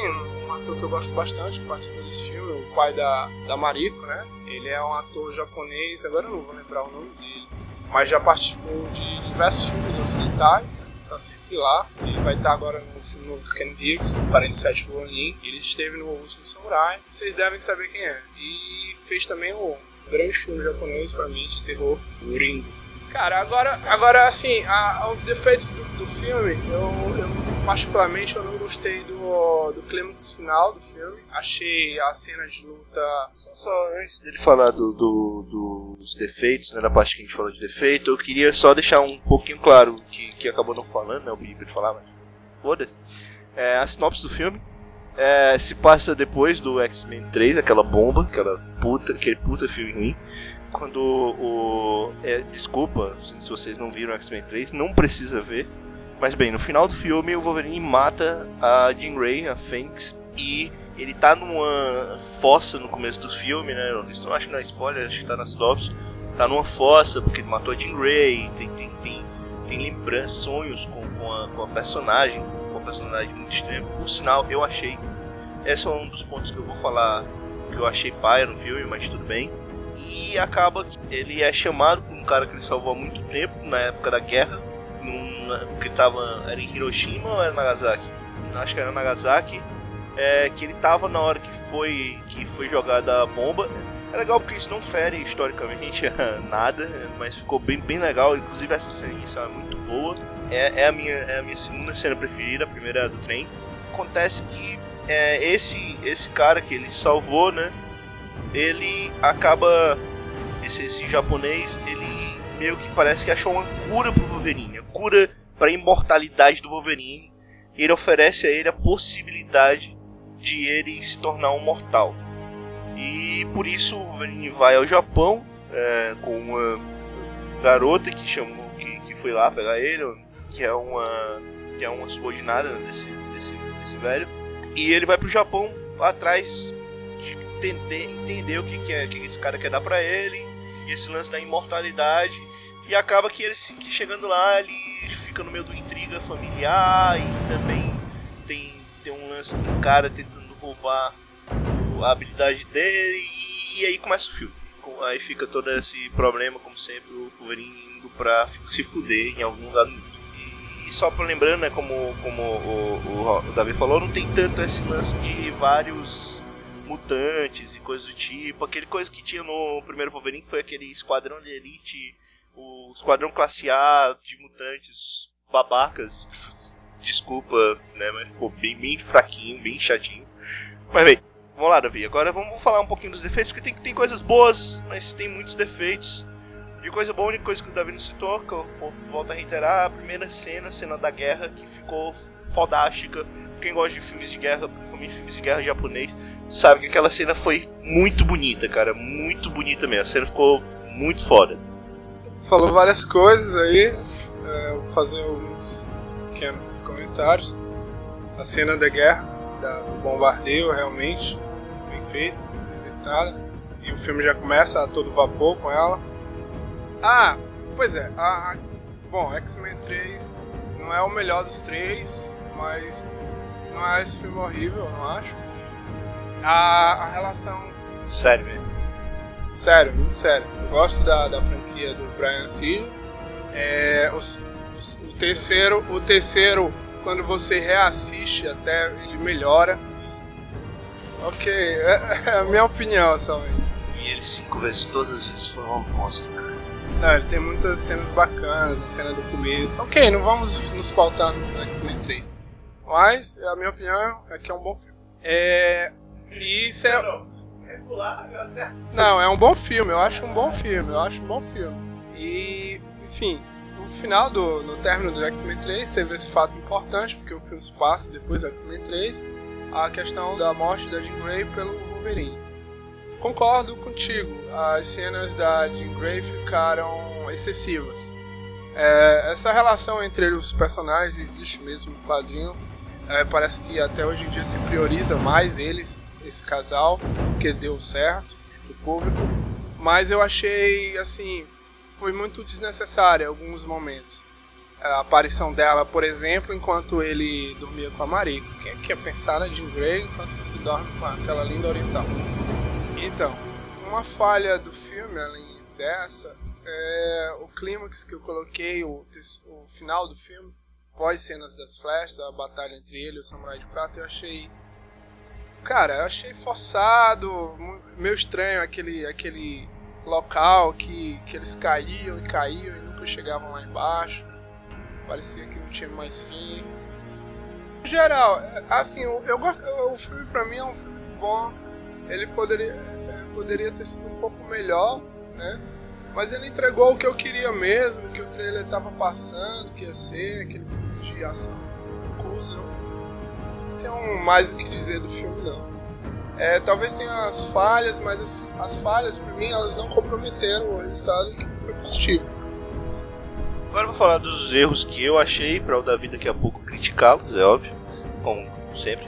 um ator que eu gosto bastante, que participou desse filme, o pai da, da Mariko, né? Ele é um ator japonês, agora eu não vou lembrar o nome dele, mas já participou de diversos filmes ocidentais, né? Tá sempre lá. Ele vai estar agora no filme do Ken Reeves, 47 Ronin. Ele esteve no Último Samurai. Vocês devem saber quem é. E fez também o grande filme japonês para mim de terror, Ringo. Cara, agora, agora assim, a, os defeitos do, do filme, eu, eu particularmente eu não gostei do, do clímax final do filme. Achei a cena de luta. Só, antes dele falar do, do, dos defeitos, né, na parte que a gente falou de defeito, eu queria só deixar um pouquinho claro que, que acabou não falando, né? O Bibi falar, mas foda-se. É, a sinopse do filme é, se passa depois do X-Men 3, aquela bomba, aquela puta, aquele puta filme ruim. Quando o. É, desculpa se vocês não viram X-Men 3, não precisa ver. Mas bem, no final do filme o Wolverine mata a Jean Grey, a Fênix, e ele tá numa fossa no começo do filme, né? Não, acho que não é spoiler, acho que tá nas tops. Tá numa fossa porque ele matou a Jean Grey, tem, tem, tem, tem lembranças, sonhos com, com, a, com a personagem, com uma personagem muito extrema. Por sinal, eu achei. Esse é um dos pontos que eu vou falar que eu achei paia no filme, mas tudo bem. E acaba que ele é chamado por um cara que ele salvou há muito tempo, na época da guerra, num, que tava, era em Hiroshima ou era Nagasaki? Acho que era Nagasaki. É, que ele tava na hora que foi que foi jogada a bomba. É legal porque isso não fere historicamente nada, mas ficou bem, bem legal. Inclusive essa cena é muito boa. É, é, a minha, é a minha segunda cena preferida, a primeira é do trem. Acontece que é, esse, esse cara que ele salvou, né? Ele acaba. Esse, esse japonês, ele meio que parece que achou uma cura pro Wolverine, a cura para a imortalidade do Wolverine. E ele oferece a ele a possibilidade de ele se tornar um mortal. E por isso o Wolverine vai ao Japão é, com uma garota que chamou, que, que foi lá pegar ele, que é uma que é uma subordinada desse, desse, desse velho. E ele vai pro Japão atrás entender, entender o que, que, é, que esse cara quer dar para ele, e esse lance da imortalidade e acaba que ele que chegando lá, ele fica no meio do intriga familiar e também tem, tem um lance do cara tentando roubar a habilidade dele e, e aí começa o filme. Aí fica todo esse problema, como sempre, o Wolverine indo pra se fuder em algum lugar do mundo. E, e só pra lembrando, né, como, como o, o, o Davi falou, não tem tanto esse lance de vários mutantes e coisas do tipo. Aquele coisa que tinha no primeiro Wolverine, que foi aquele esquadrão de elite o Esquadrão Classe A de mutantes babacas. Desculpa, né? Mas ficou bem, bem fraquinho, bem chatinho. Mas bem, vamos lá, Davi. Agora vamos falar um pouquinho dos defeitos, porque tem, tem coisas boas, mas tem muitos defeitos. De coisa boa, a única coisa que o Davi não citou, que eu volto a reiterar, a primeira cena, a cena da guerra, que ficou fodástica. Quem gosta de filmes de guerra, principalmente filmes de guerra japonês, sabe que aquela cena foi muito bonita, cara. Muito bonita mesmo. A cena ficou muito foda falou várias coisas aí. É, vou fazer alguns pequenos comentários. A cena da guerra, da, do bombardeio, realmente bem feita, executada. E o filme já começa a todo vapor com ela. Ah, pois é. A, a, bom, X-Men 3 não é o melhor dos três, mas não é esse filme horrível, eu não acho. A, a relação. Sério mesmo. Sério, muito sério. Eu gosto da, da franquia do Brian Singer. É, os, os, o terceiro, o terceiro, quando você reassiste, até ele melhora. Ok, é, é a minha opinião somente. E ele cinco vezes, todas as vezes foi uma bosta, cara. Não, ele tem muitas cenas bacanas, a cena do começo. Ok, não vamos nos pautar no X-Men 3. Mas, a minha opinião é que é um bom filme. É. E isso é. Não, eu até Não, é um bom filme, eu acho um bom filme, eu acho um bom filme. E, enfim, no final do. no término do X-Men 3 teve esse fato importante, porque o filme se passa depois do X-Men 3, a questão da morte da Jean Grey pelo Wolverine. Concordo contigo, as cenas da Jean Grey ficaram excessivas. É, essa relação entre os personagens existe mesmo no quadrinho. É, parece que até hoje em dia se prioriza mais eles, esse casal, que deu certo entre o público. Mas eu achei, assim, foi muito desnecessária em alguns momentos. A aparição dela, por exemplo, enquanto ele dormia com a Marie. Quem é que ia pensar na Jean Grey enquanto você dorme com aquela linda oriental? Então, uma falha do filme, além dessa, é o clímax que eu coloquei, o, o final do filme, pós cenas das flechas, a batalha entre ele e o Samurai de Prata, eu achei. Cara, eu achei forçado, meio estranho aquele, aquele local que, que eles caíam e caíam e nunca chegavam lá embaixo. Parecia que não tinha mais fim. Em geral, assim, eu, eu o filme pra mim é um filme bom ele poderia, poderia ter sido um pouco melhor, né? Mas ele entregou o que eu queria mesmo, que o trailer estava passando, que ia ser aquele filme de ação conclusivo. Tenho mais o que dizer do filme não. É, talvez tenha as falhas, mas as, as falhas para mim elas não comprometeram o resultado que foi positivo. Agora vou falar dos erros que eu achei para o Davi daqui a pouco criticá-los, é óbvio, como sempre.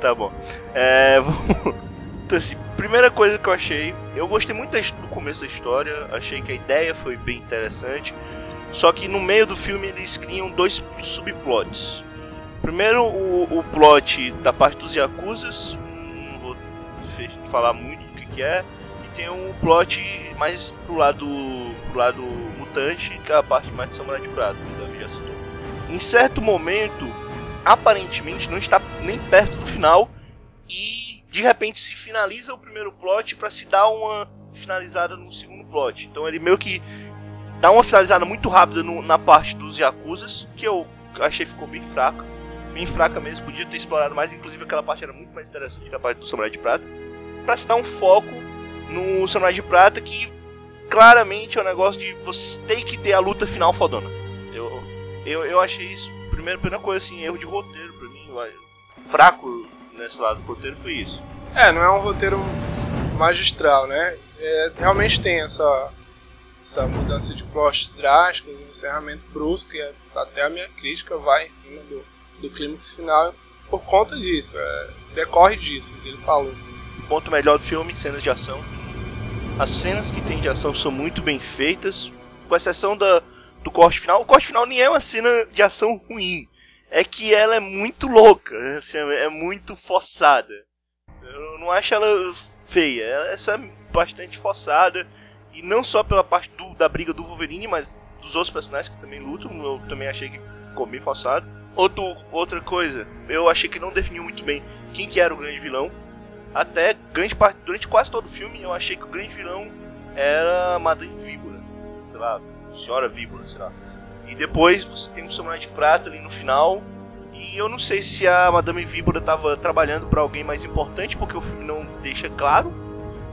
Tá bom. É, Então, assim, primeira coisa que eu achei, eu gostei muito do começo da história, achei que a ideia foi bem interessante, só que no meio do filme eles criam dois subplots. Primeiro, o, o plot da parte dos Yakuzas, não vou falar muito do que, que é, e tem um plot mais pro lado, pro lado mutante, que é a parte mais de Samurai de Prata, que o já citou. Em certo momento, aparentemente não está nem perto do final, e de repente se finaliza o primeiro plot para se dar uma finalizada no segundo plot. Então ele meio que dá uma finalizada muito rápida no, na parte dos Yakuzas, que eu achei ficou bem fraca. Bem fraca mesmo, podia ter explorado mais, inclusive aquela parte era muito mais interessante que a parte do Samurai de Prata. Pra se dar um foco no Samurai de Prata, que claramente é um negócio de você tem que ter a luta final fodona. Eu, eu, eu achei isso, primeira, primeira coisa assim, erro de roteiro pra mim, fraco nesse lado do roteiro foi isso. É, não é um roteiro magistral, né? É, realmente tem essa, essa mudança de plot drástica, um encerramento brusco, e até a minha crítica vai em cima do, do clímax final por conta disso, é, decorre disso, que ele falou. Ponto melhor do filme, cenas de ação. As cenas que tem de ação são muito bem feitas, com exceção da, do corte final. O corte final nem é uma cena de ação ruim é que ela é muito louca, assim, é muito forçada. Eu não acho ela feia, essa é bastante forçada. E não só pela parte do, da briga do Wolverine, mas dos outros personagens que também lutam, eu também achei que ficou bem forçado. Outro, outra coisa, eu achei que não definiu muito bem quem que era o grande vilão. Até grande parte, durante quase todo o filme, eu achei que o grande vilão era Madame Víbora. Sei lá, Senhora Víbora, sei lá. E depois você tem um Samurai de Prata ali no final. E eu não sei se a Madame Víbora estava trabalhando para alguém mais importante, porque o filme não deixa claro.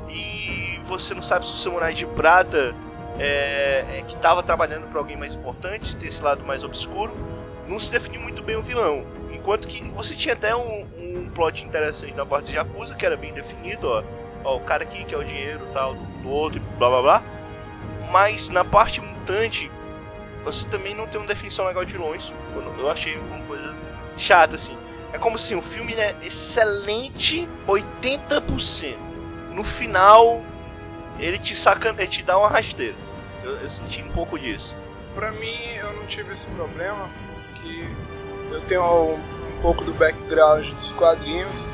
E você não sabe se o Samurai de Prata é, é que estava trabalhando para alguém mais importante, tem esse lado mais obscuro. Não se definiu muito bem o vilão. Enquanto que você tinha até um, um plot interessante na parte de Yakuza, que era bem definido, ó. ó o cara aqui que é o dinheiro tal do, do outro blá blá blá. Mas na parte mutante, você também não tem uma definição legal de vilões. Eu achei uma coisa chata, assim. É como se o filme é excelente 80%. No final, ele te saca, ele te dá uma rasteira. Eu, eu, senti um pouco disso. Pra mim, eu não tive esse problema, porque eu tenho um, um pouco do background dos quadrinhos.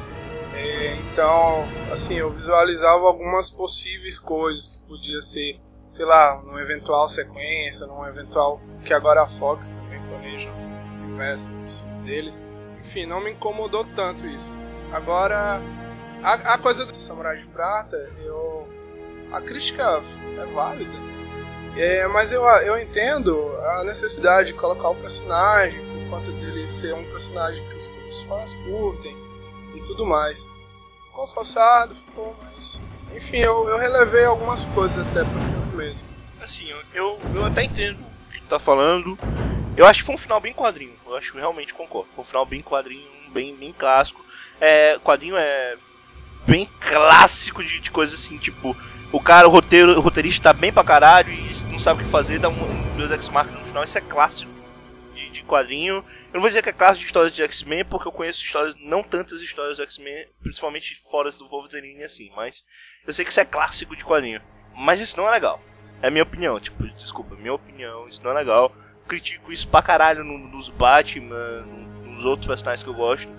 É, então, assim, eu visualizava algumas possíveis coisas que podia ser sei lá, numa eventual sequência, num eventual que agora a Fox também planeja o universo dos filmes deles. Enfim, não me incomodou tanto isso. Agora, a, a coisa do Samurai de Prata, eu a crítica é válida. É, mas eu, eu entendo a necessidade de colocar o personagem, por conta dele ser um personagem que os, os fãs curtem e tudo mais. Ficou forçado, ficou, mas. Enfim, eu, eu relevei algumas coisas até pro filme mesmo. Assim, eu, eu até entendo o que tu tá falando. Eu acho que foi um final bem quadrinho. Eu acho que realmente concordo. Foi um final bem quadrinho, bem, bem clássico. É, quadrinho é bem clássico de, de coisas assim, tipo, o cara, o roteiro, o roteirista tá bem pra caralho e não sabe o que fazer, dá um, Deus Ex Machina no final, isso é clássico de, de, quadrinho. Eu não vou dizer que é clássico de histórias de X-Men, porque eu conheço histórias, não tantas histórias de X-Men, principalmente fora do Wolverine assim, mas eu sei que isso é clássico de quadrinho. Mas isso não é legal. É minha opinião, tipo, desculpa, minha opinião, isso não é legal. critico isso pra caralho nos Batman, nos outros personagens que eu gosto.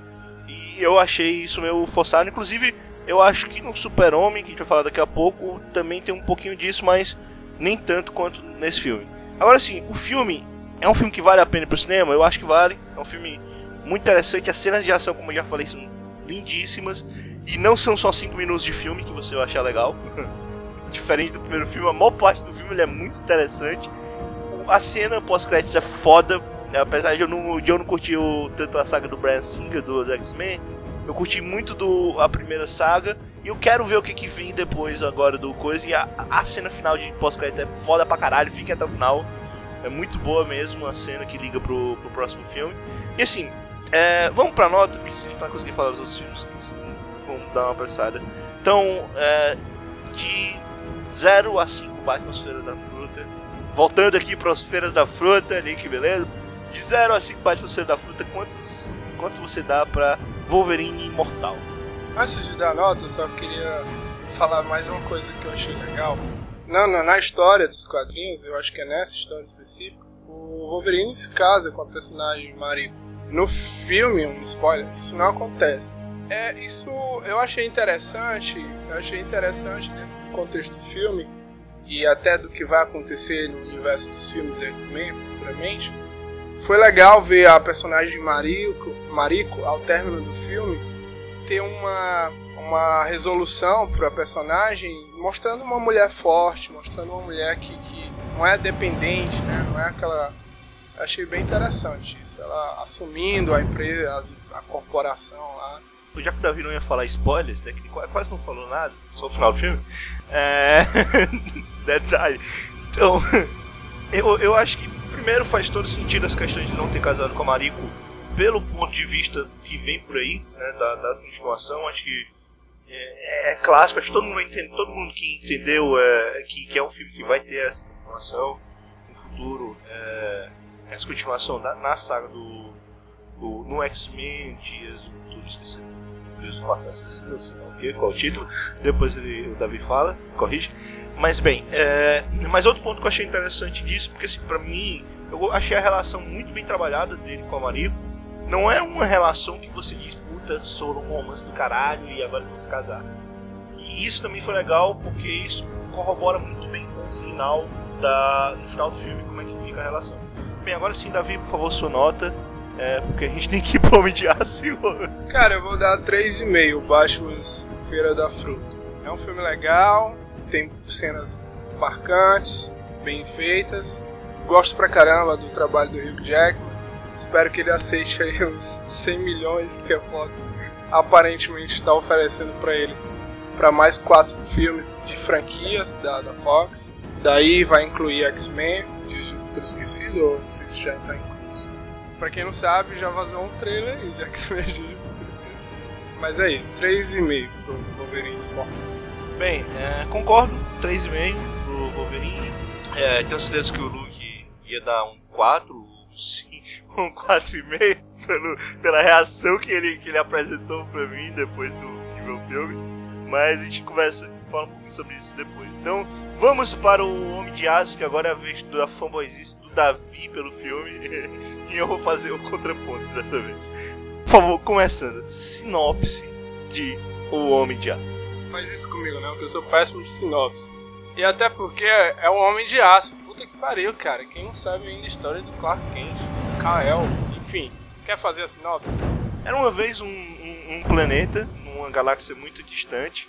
E eu achei isso meio forçado, inclusive eu acho que no Super-Homem, que a gente vai falar daqui a pouco, também tem um pouquinho disso, mas nem tanto quanto nesse filme. Agora sim, o filme é um filme que vale a pena pro cinema? Eu acho que vale. É um filme muito interessante. As cenas de ação, como eu já falei, são lindíssimas. E não são só 5 minutos de filme que você vai achar legal. Diferente do primeiro filme, a maior parte do filme é muito interessante. A cena pós-créditos é foda. Apesar de eu não, de eu não curtir o, tanto a saga do Brian Singer, do X-Men, eu curti muito do a primeira saga e eu quero ver o que, que vem depois agora do coisa. E a, a cena final de pós-crédito é foda pra caralho, fique até o final. É muito boa mesmo a cena que liga pro, pro próximo filme. E assim, é, vamos pra nota, porque se pra conseguir falar dos outros filmes, vamos dar uma apressada. Então, é, de 0 a 5 Batman Feira da Fruta. Voltando aqui para as Feiras da Fruta, ali que beleza. De 0 a 5 Batman Feira da Fruta, quantos, quanto você dá pra Wolverine Imortal. Antes de dar nota, eu só queria falar mais uma coisa que eu achei legal. Não, não, na história dos quadrinhos, eu acho que é nessa história específica, o Wolverine se casa com a personagem Mariko. No filme, um spoiler, isso não acontece. É, isso eu achei interessante, eu achei interessante dentro do contexto do filme e até do que vai acontecer no universo dos filmes X-Men futuramente foi legal ver a personagem Mariko, Mariko ao término do filme ter uma, uma resolução para a personagem mostrando uma mulher forte, mostrando uma mulher que, que não é dependente, né? não é aquela. Achei bem interessante isso, ela assumindo a empresa, a corporação lá. Já que o Davi não ia falar spoilers, né, que quase não falou nada, só o final do filme. É... Detalhe. Então, eu, eu acho que primeiro faz todo sentido essa questão de não ter casado com a Mariko pelo ponto de vista que vem por aí, né, da, da continuação, acho que é, é, clássico, acho que todo mundo, entende, todo mundo que entendeu é, que, que, é um filme que vai ter essa continuação no futuro, é, essa continuação da, na saga do, do no X-Men Dias do Futuro, esqueci, Dias do Passado, esqueci, não, qual o título, depois ele, o Davi fala, corrige. Mas bem, é... mas outro ponto que eu achei interessante disso, porque assim, pra mim, eu achei a relação muito bem trabalhada dele com a Mariko. Não é uma relação que você diz, puta, um romance do caralho e agora se casar. E isso também foi legal, porque isso corrobora muito bem com o final da, no final do filme, como é que fica a relação. Bem, agora sim, Davi, por favor, sua nota. É, porque a gente tem que ir pro Homem de Aço. Cara, eu vou dar 3,5 Batman's Feira da Fruta. É um filme legal, tem cenas marcantes, bem feitas. Gosto pra caramba do trabalho do Hugh Jackman. Espero que ele aceite aí os 100 milhões que a Fox aparentemente está oferecendo para ele para mais quatro filmes de franquias da, da Fox. Daí vai incluir X-Men, Dias de Futuro Esquecido, ou não sei se já está incluso. Pra quem não sabe, já vazou um trailer aí de X-Men Dias de Futuro Esquecido. Mas é isso, 3,5 pro Wolverine. Bem, é, concordo, 3,5 pro Wolverine. É, tenho certeza que o Luke ia dar um 4, um 4,5 pelo, pela reação que ele, que ele apresentou pra mim depois do, o filme. Mas a gente conversa, fala um pouquinho sobre isso depois. Então, vamos para o Homem de Aço, que agora é a vez da fanboyzice do Davi pelo filme. e eu vou fazer o contraponto dessa vez. Por favor, começando. Sinopse de O Homem de Aço faz isso comigo, não, que eu sou péssimo de sinopse. E até porque é um homem de aço. Puta que pariu, cara. Quem não sabe ainda a história do Clark Kent, Kael, enfim. Quer fazer a sinopse? Era uma vez um, um, um planeta, numa galáxia muito distante,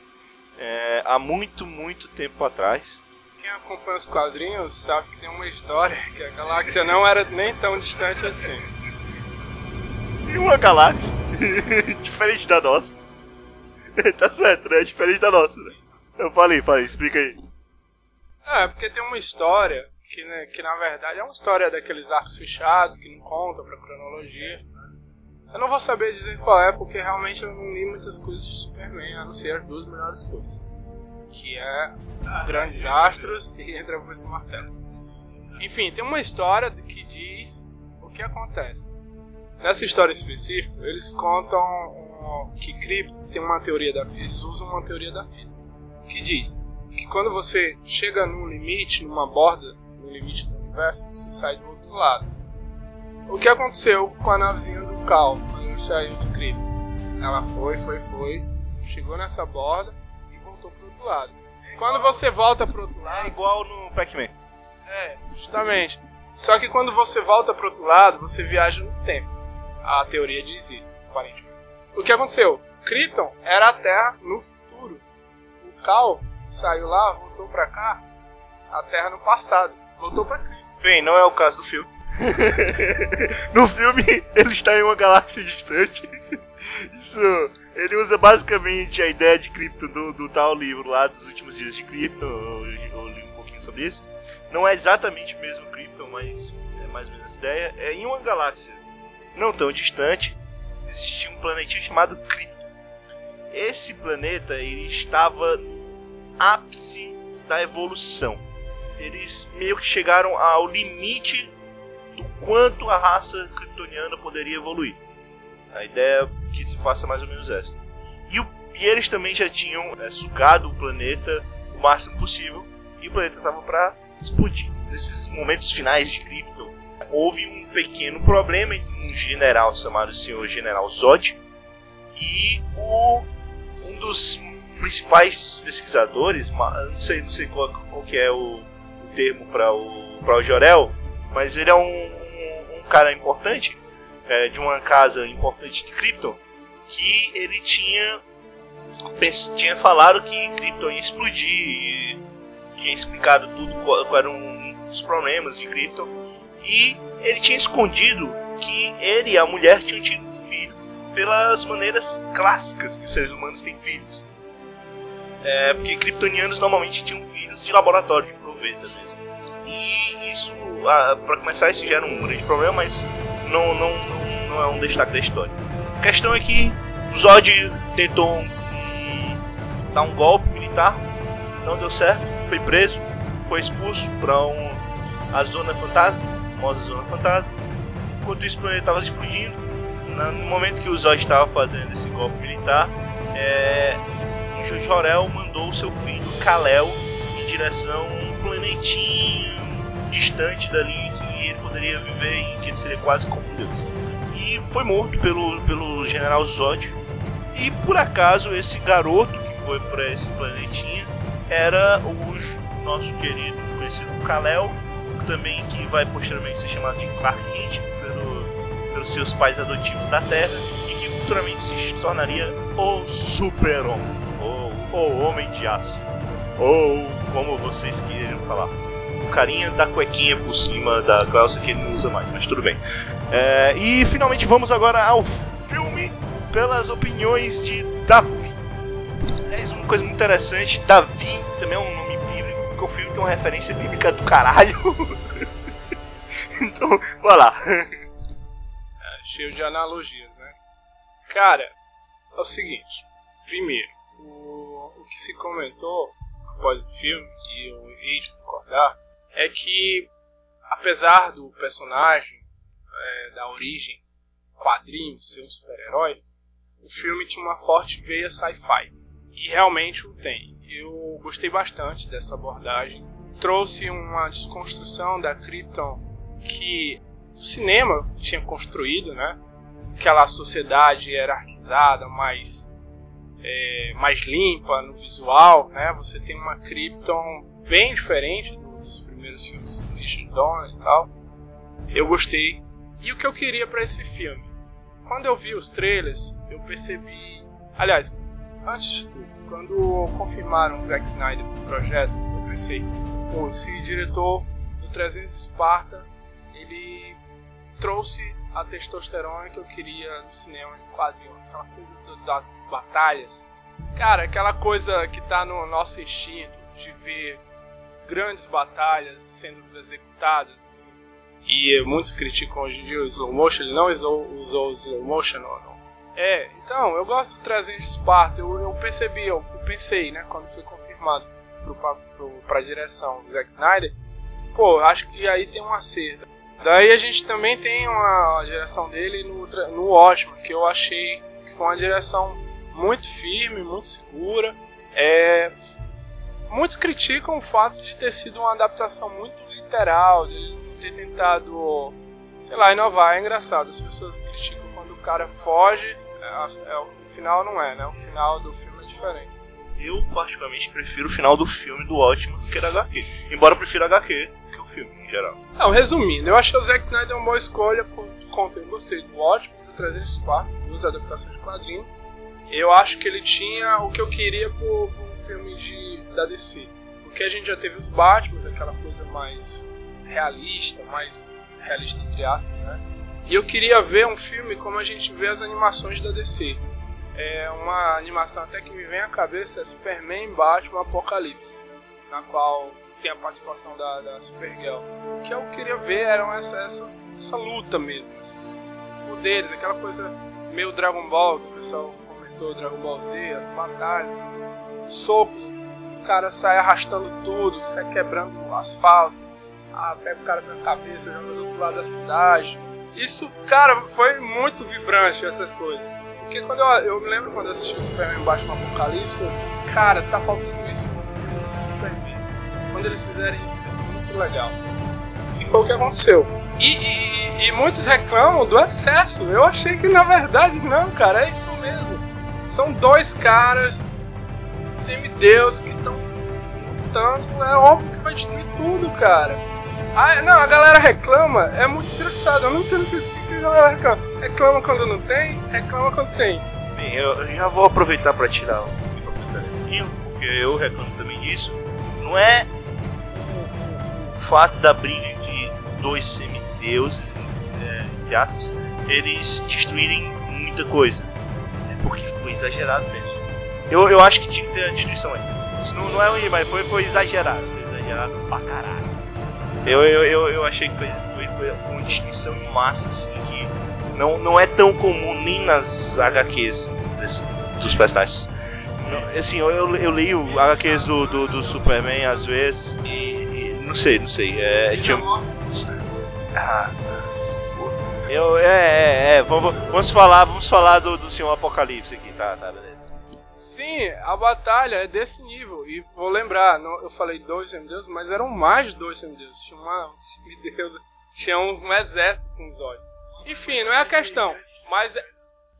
é, há muito, muito tempo atrás. Quem acompanha os quadrinhos sabe que tem uma história que a galáxia não era nem tão distante assim. E uma galáxia diferente da nossa. tá certo, né? Diferente da nossa, né? Eu falei, falei, explica aí. É, porque tem uma história que, né, que na verdade é uma história daqueles arcos fechados que não contam pra cronologia. Eu não vou saber dizer qual é, porque realmente eu não li muitas coisas de Superman, a não ser as duas melhores coisas. Que é Grandes Astros e Entre a Voz e Martelos. Enfim, tem uma história que diz o que acontece. Nessa história específica, eles contam que Krypton tem uma teoria da física, eles usam uma teoria da física, que diz que quando você chega num limite, numa borda, no limite do universo, você sai do outro lado. O que aconteceu com a navezinha do Cal, quando saiu de Krypton? Ela foi, foi, foi, chegou nessa borda e voltou pro outro lado. Quando você volta pro outro lado... É igual no Pac-Man. É, justamente. Só que quando você volta pro outro lado, você viaja no tempo. A teoria diz isso, aparentemente. O que aconteceu? Krypton era a Terra no futuro. O Cal saiu lá, voltou pra cá, a Terra no passado. Voltou pra Krypton. Bem, não é o caso do filme. no filme, ele está em uma galáxia distante. Isso, ele usa basicamente a ideia de Krypton do, do tal livro lá dos últimos dias de Krypton. Eu, eu li um pouquinho sobre isso. Não é exatamente o mesmo Krypton, mas é mais ou menos essa ideia. É em uma galáxia não tão distante, existia um planetinho chamado Krypton. Esse planeta ele estava no ápice da evolução. Eles meio que chegaram ao limite do quanto a raça kryptoniana poderia evoluir. A ideia é que se faça mais ou menos essa. E, o, e eles também já tinham é, sugado o planeta o máximo possível e o planeta estava para explodir. Nesses momentos finais de Krypton, houve um pequeno problema entre um general chamado Senhor General Zod e o, um dos principais pesquisadores, não sei, não sei qual, qual que é o, o termo para o, o Jorel, mas ele é um, um, um cara importante, é, de uma casa importante de Krypton, que ele tinha, tinha falado que Krypton ia explodir, tinha explicado tudo quais eram os problemas de Krypton, e ele tinha escondido que ele e a mulher tinham tido um filho pelas maneiras clássicas que os seres humanos têm filhos. É, porque kryptonianos normalmente tinham filhos de laboratório, de proveta mesmo. E isso, para começar, isso gera um grande problema, mas não, não, não, não é um destaque da história. A questão é que Zod tentou dar um golpe militar, não deu certo, foi preso, foi expulso para um, a Zona Fantasma, a famosa Zona Fantasma. Enquanto isso, o planeta estava explodindo. No momento que o Zod estava fazendo esse golpe militar, é, Jorel mandou o seu filho Kal-El em direção a um planetinho distante dali que ele poderia viver e que ele seria quase como um deus. E foi morto pelo, pelo general Zod. E por acaso esse garoto que foi para esse planetinha era o nosso querido conhecido Kal-El, também que vai posteriormente ser chamado de Clark Kent pelo, pelos seus pais adotivos da Terra e que futuramente se tornaria o Super-Homem, ou o Homem de Aço, ou como vocês queiram falar. O carinha da cuequinha por cima da calça que ele não usa mais, mas tudo bem. É, e finalmente vamos agora ao filme pelas opiniões de Davi. É uma coisa muito interessante, Davi também é um nome porque o filme tem uma referência bíblica do caralho. então, vai lá. É, cheio de analogias, né? Cara, é o seguinte. Primeiro, o, o que se comentou após o filme, e eu hei de concordar, é que apesar do personagem, é, da origem quadrinho ser um super-herói, o filme tinha uma forte veia sci-fi. E realmente o tem gostei bastante dessa abordagem. Trouxe uma desconstrução da Krypton que o cinema tinha construído, né? Aquela sociedade hierarquizada, mais, é, mais limpa no visual, né? Você tem uma Krypton bem diferente dos primeiros filmes do Richard Donner e tal. Eu gostei. E o que eu queria para esse filme? Quando eu vi os trailers, eu percebi. Aliás, antes de tudo, quando confirmaram o Zack Snyder pro projeto, eu pensei, pô, diretor do 300 Esparta, ele trouxe a testosterona que eu queria no cinema de quadrinho, aquela coisa das batalhas. Cara, aquela coisa que tá no nosso instinto de ver grandes batalhas sendo executadas. E muitos criticam hoje em dia o slow motion, ele não usou, usou o slow motion não. É, então, eu gosto do 300 Esparta, eu, eu percebi, eu, eu pensei, né, quando foi confirmado pro, pro, pra direção do Zack Snyder, pô, acho que aí tem um acerto. Daí a gente também tem uma direção dele no, no que eu achei que foi uma direção muito firme, muito segura. É, muitos criticam o fato de ter sido uma adaptação muito literal, de ele não ter tentado, sei lá, inovar. É engraçado, as pessoas criticam quando o cara foge, é, é, o final não é, né? O final do filme é diferente. Eu, particularmente, prefiro o final do filme do Watchmen do que da HQ. Embora eu prefira HQ, filme, em geral. Não, resumindo, eu acho que o Zack Snyder é uma boa escolha por conta. Eu gostei do ótimo, do 304, duas adaptações de quadrinho. Eu acho que ele tinha o que eu queria por, por um filme de, da DC. Porque a gente já teve os Batman, aquela coisa mais realista, mais realista entre aspas, né? E eu queria ver um filme como a gente vê as animações da DC. É uma animação até que me vem à cabeça é Superman, Batman, Apocalipse, na qual tem a participação da, da Supergirl. O que eu queria ver eram essa, essa, essa luta mesmo, esses poderes, aquela coisa meio Dragon Ball, que o pessoal comentou, Dragon Ball Z, as batalhas, socos, o cara sai arrastando tudo, sai quebrando o asfalto, ah, pega o cara pela cabeça, joga do outro lado da cidade. Isso, cara, foi muito vibrante essas coisas. Porque quando eu, eu me lembro quando eu assisti o Superman Baixo no Apocalipse, eu, cara, tá faltando isso no filme do Superman quando eles fizerem isso vai ser muito legal. E foi o que aconteceu. E, e, e, muitos reclamam do excesso. Eu achei que na verdade não, cara, é isso mesmo. São dois caras semideus que estão lutando. É óbvio que vai destruir tudo, cara. Ah, não, a galera reclama, é muito engraçado. Eu não entendo o que, que a galera reclama. Reclama quando não tem, reclama quando tem. Bem, eu já vou aproveitar para tirar o porque eu reclamo também disso. Não é fato da briga de dois semideuses, é, entre aspas, eles destruírem muita coisa. É porque foi exagerado mesmo. Eu, eu acho que tinha que ter a destruição aí. Isso não, não é ruim, mas foi, foi exagerado. Foi exagerado pra caralho. Eu, eu, eu, eu achei que foi, foi, foi uma destruição em massa, assim, que não, não é tão comum nem nas HQs desse, dos personagens. Não, assim, eu, eu, eu leio HQs do, do, do Superman às vezes e não sei, não sei. É, tinha... Ah, eu, é, é, é, vamos, vamos falar, vamos falar do, do Senhor Apocalipse aqui, tá, tá, beleza. Sim, a batalha é desse nível. E vou lembrar, eu falei dois semideuses, mas eram mais de dois semideuses. Tinha uma semideusa, tinha um, um, exército com os olhos. Enfim, não é a questão. Mas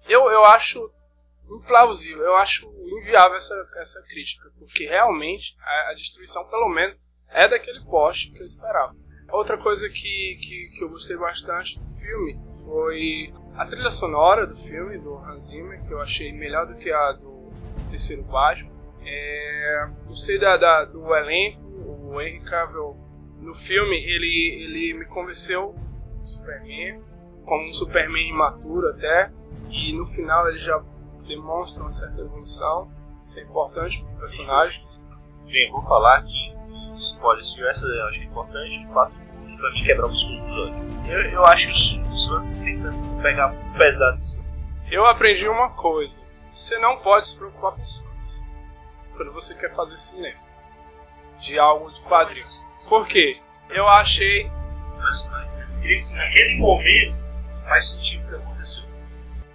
eu, eu acho implausível, eu acho inviável essa, essa crítica. Porque realmente a, a destruição, pelo menos, é daquele poste que eu esperava. Outra coisa que, que, que eu gostei bastante do filme foi a trilha sonora do filme, do Hans Zimmer, que eu achei melhor do que a do terceiro Batman. É, gostei da, da, do elenco, o Henry Cavill no filme, ele, ele me convenceu do Superman, como um Superman imaturo até, e no final ele já demonstra uma certa evolução, isso é importante para o personagem. Bem, vou falar que spoiler, se essa eu acho importante, de fato, pra mim quebrar os dos olhos. Eu, eu acho que os, os fãs tentam pegar pesado nisso. Eu aprendi uma coisa: você não pode se preocupar com fãs quando você quer fazer cinema de algo de quadrinhos. Por quê? Eu achei. Naquele momento faz sentido o que aconteceu.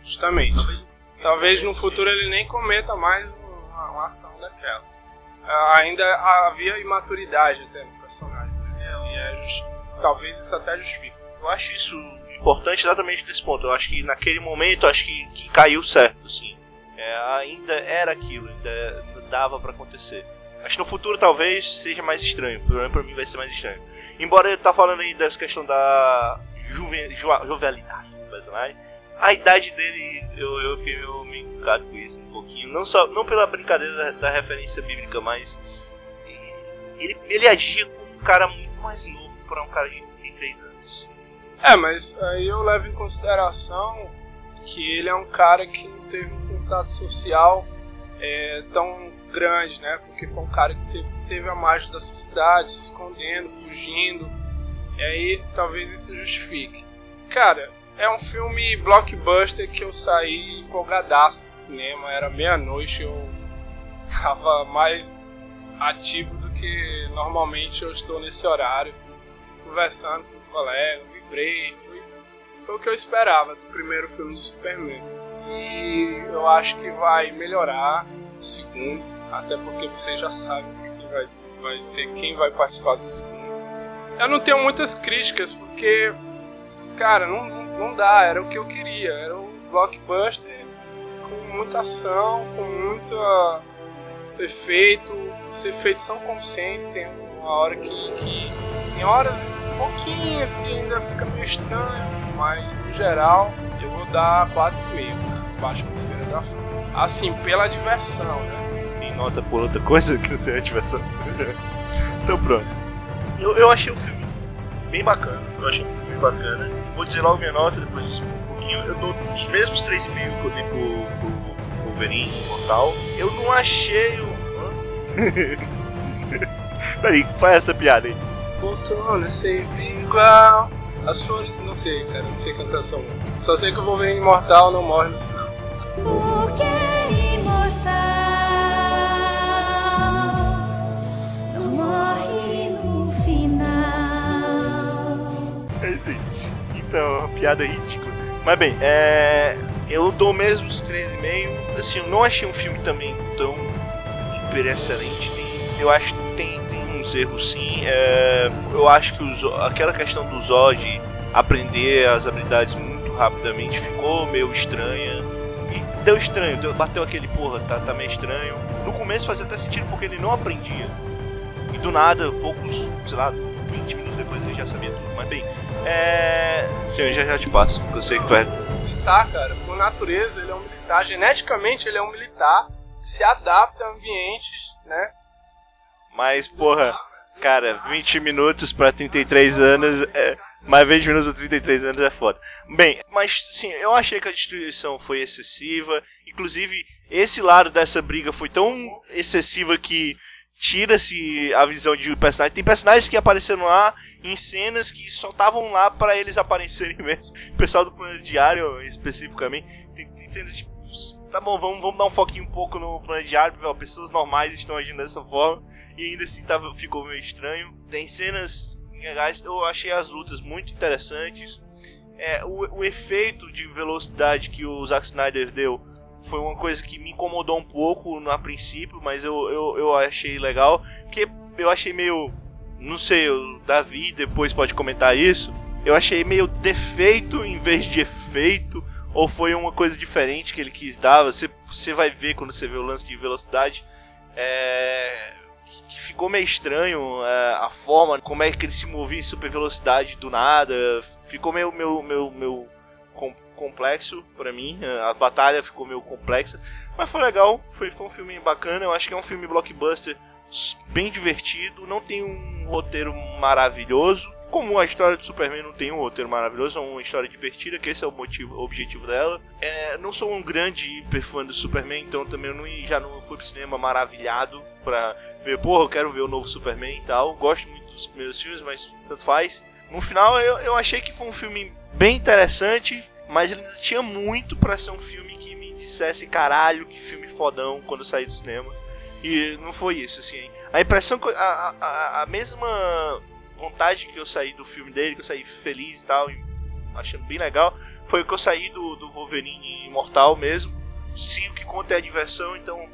Justamente. Talvez, Talvez no futuro ele nem cometa mais uma, uma ação daquelas. Ah, ainda havia imaturidade até no personagem. Né? E é just... talvez isso até justifique. Eu acho isso importante exatamente nesse ponto. Eu acho que naquele momento acho que, que caiu certo, assim. É, ainda era aquilo, ainda dava para acontecer. Acho que no futuro talvez seja mais estranho. Pelo menos pra mim vai ser mais estranho. Embora ele tá falando aí dessa questão da juve, jo, jovialidade do personagem. A idade dele, eu, eu fiquei meio brincar com isso um pouquinho. Não, só, não pela brincadeira da, da referência bíblica, mas ele, ele agia com cara muito mais novo para um cara de 33 anos. É, mas aí eu levo em consideração que ele é um cara que não teve um contato social é, tão grande, né? Porque foi um cara que sempre teve a margem da sociedade, se escondendo, fugindo. E aí talvez isso justifique. Cara, é um filme blockbuster que eu saí empolgadaço do cinema. Era meia-noite, eu tava mais ativo do que normalmente eu estou nesse horário, conversando com um colega, vibrei, foi o que eu esperava do primeiro filme do Superman. E eu acho que vai melhorar o segundo, até porque você já sabe que vai, vai ter quem vai participar do segundo. Eu não tenho muitas críticas, porque, cara, não, não dá, era o que eu queria, era um blockbuster com muita ação, com muita efeito, os efeitos são conscientes, tem uma hora que, que tem horas pouquinhas que ainda fica meio estranho, mas no geral eu vou dar 4,5, né? Baixa atmosfera da FUN. Assim, pela diversão, né? Tem nota por outra coisa que não seja diversão. então pronto. Eu, eu achei o filme bem bacana. Eu achei o filme bem bacana. Vou dizer logo minha nota, depois um pouquinho. Eu dou os mesmos 3,5 que eu dei pro, pro Wolverine Imortal. Eu não achei o. Peraí, faz essa piada aí. Outono é sempre igual. As flores, não sei, cara, não sei cantar essa música. Só sei que o Wolverine Imortal não morre no final. É final. É. Então, piada ridícula. Mas bem, é. Eu dou mesmo os 3,5. Assim, eu não achei um filme também tão hiper excelente. Tem, eu acho que tem, tem uns erros sim. É, eu acho que os, aquela questão do Zod aprender as habilidades muito rapidamente ficou meio estranha. Deu estranho, deu, bateu aquele porra, tá, tá meio estranho. No começo fazia até sentido porque ele não aprendia. E do nada, poucos, sei lá, 20 minutos depois ele já sabia tudo. Mas bem, é. Eu já, já te passo, porque eu sei que tu é. Militar, cara, por natureza ele é um militar, geneticamente ele é um militar, se adapta a ambientes, né? Mas, porra, cara, 20 minutos pra 33 anos, é, mais 20 minutos pra 33 anos é foda. Bem, mas sim, eu achei que a destruição foi excessiva. Inclusive, esse lado dessa briga foi tão excessiva que tira-se a visão de personagem. Tem personagens que apareceram lá em cenas que só estavam lá para eles aparecerem mesmo. O pessoal do Plano Diário, especificamente, tem, tem cenas tipo. Tá bom, vamos, vamos dar um foquinho um pouco no Plano Diário, pessoas normais estão agindo dessa forma e ainda assim tava, ficou meio estranho. Tem cenas legais, eu achei as lutas muito interessantes. É, o, o efeito de velocidade que o Zack Snyder deu foi uma coisa que me incomodou um pouco no a princípio, mas eu, eu, eu achei legal. Porque eu achei meio. Não sei, o Davi depois pode comentar isso. Eu achei meio defeito em vez de efeito. Ou foi uma coisa diferente que ele quis dar. Você, você vai ver quando você vê o lance de velocidade. É, que ficou meio estranho é, a forma, como é que ele se movia em super velocidade do nada. Ficou meio, meio, meio, meio com, complexo para mim. A batalha ficou meio complexa. Mas foi legal, foi, foi um filme bacana. Eu acho que é um filme blockbuster bem divertido. Não tem um roteiro maravilhoso. Como a história do Superman não tem um roteiro maravilhoso, é uma história divertida, que esse é o motivo, o objetivo dela. É, não sou um grande hiper fã do Superman, então também não, já não fui pro cinema maravilhado pra ver, porra, eu quero ver o novo Superman e tal. Gosto muito dos primeiros filmes, mas tanto faz. No final eu, eu achei que foi um filme bem interessante, mas ele ainda tinha muito para ser um filme que me dissesse caralho, que filme fodão quando eu saí do cinema. E não foi isso, assim. A impressão que. A, a, a mesma vontade que eu saí do filme dele, que eu saí feliz e tal, achando bem legal, foi que eu saí do, do Wolverine Imortal mesmo. Se o que conta é a diversão, então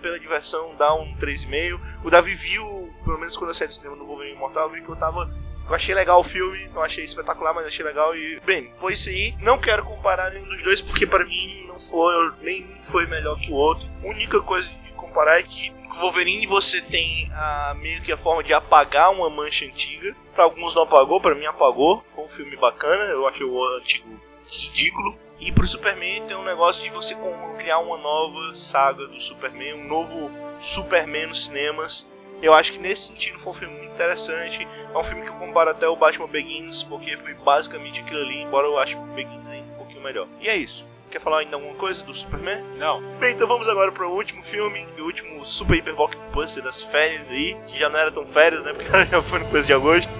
pela diversão dá um 3,5. O Davi viu, pelo menos quando eu saí do cinema do Wolverine Imortal, viu que eu tava eu achei legal o filme, eu achei espetacular, mas achei legal e. Bem, foi isso aí. Não quero comparar nenhum dos dois, porque para mim não foi, nenhum foi melhor que o outro. A única coisa de comparar é que o Wolverine você tem a, meio que a forma de apagar uma mancha antiga. Para alguns não apagou, para mim apagou. Foi um filme bacana, eu achei o antigo ridículo. E pro Superman tem um negócio de você criar uma nova saga do Superman, um novo Superman nos cinemas Eu acho que nesse sentido foi um filme muito interessante. É um filme que eu comparo até o Batman Begins, porque foi basicamente aquilo ali, embora eu ache o Begins ainda um pouquinho melhor. E é isso. Quer falar ainda alguma coisa do Superman? Não. Bem, então vamos agora para o último filme, o último super hiper blockbuster das férias aí, que já não era tão férias, né? Porque já foi no coisa de agosto,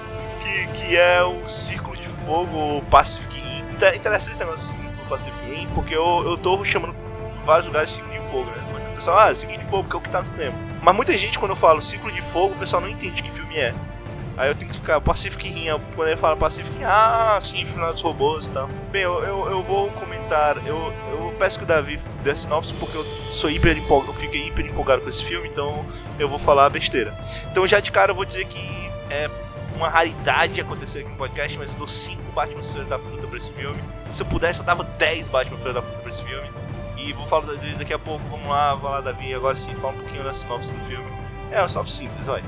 que, que é o Círculo de Fogo Pacific Rim. Inter- Interessante esse negócio Pacific Rim, porque eu, eu tô chamando vários lugares de Círculo de Fogo, né? O pessoal, ah, Círculo de Fogo, porque é o que tá no cinema. Mas muita gente, quando eu falo Círculo de Fogo, o pessoal não entende que filme é. Aí eu tenho que ficar Pacific Rim, quando ele fala Pacific Rim, ah, sim, final dos robôs e tal. Bem, eu, eu, eu vou comentar, eu, eu peço que o Davi dê sinopse porque eu sou hiper empolgado, eu fiquei hiper empolgado com esse filme, então eu vou falar besteira. Então já de cara eu vou dizer que é uma raridade acontecer aqui no podcast, mas eu dou 5 Batman Feira da Fruta pra esse filme. Se eu pudesse, eu dava 10 Batman Feira da Fruta pra esse filme. E vou falar dele daqui a pouco, vamos lá, vai lá, Davi, agora sim, fala um pouquinho da sinopse do filme. É uma sinopse simples, vai.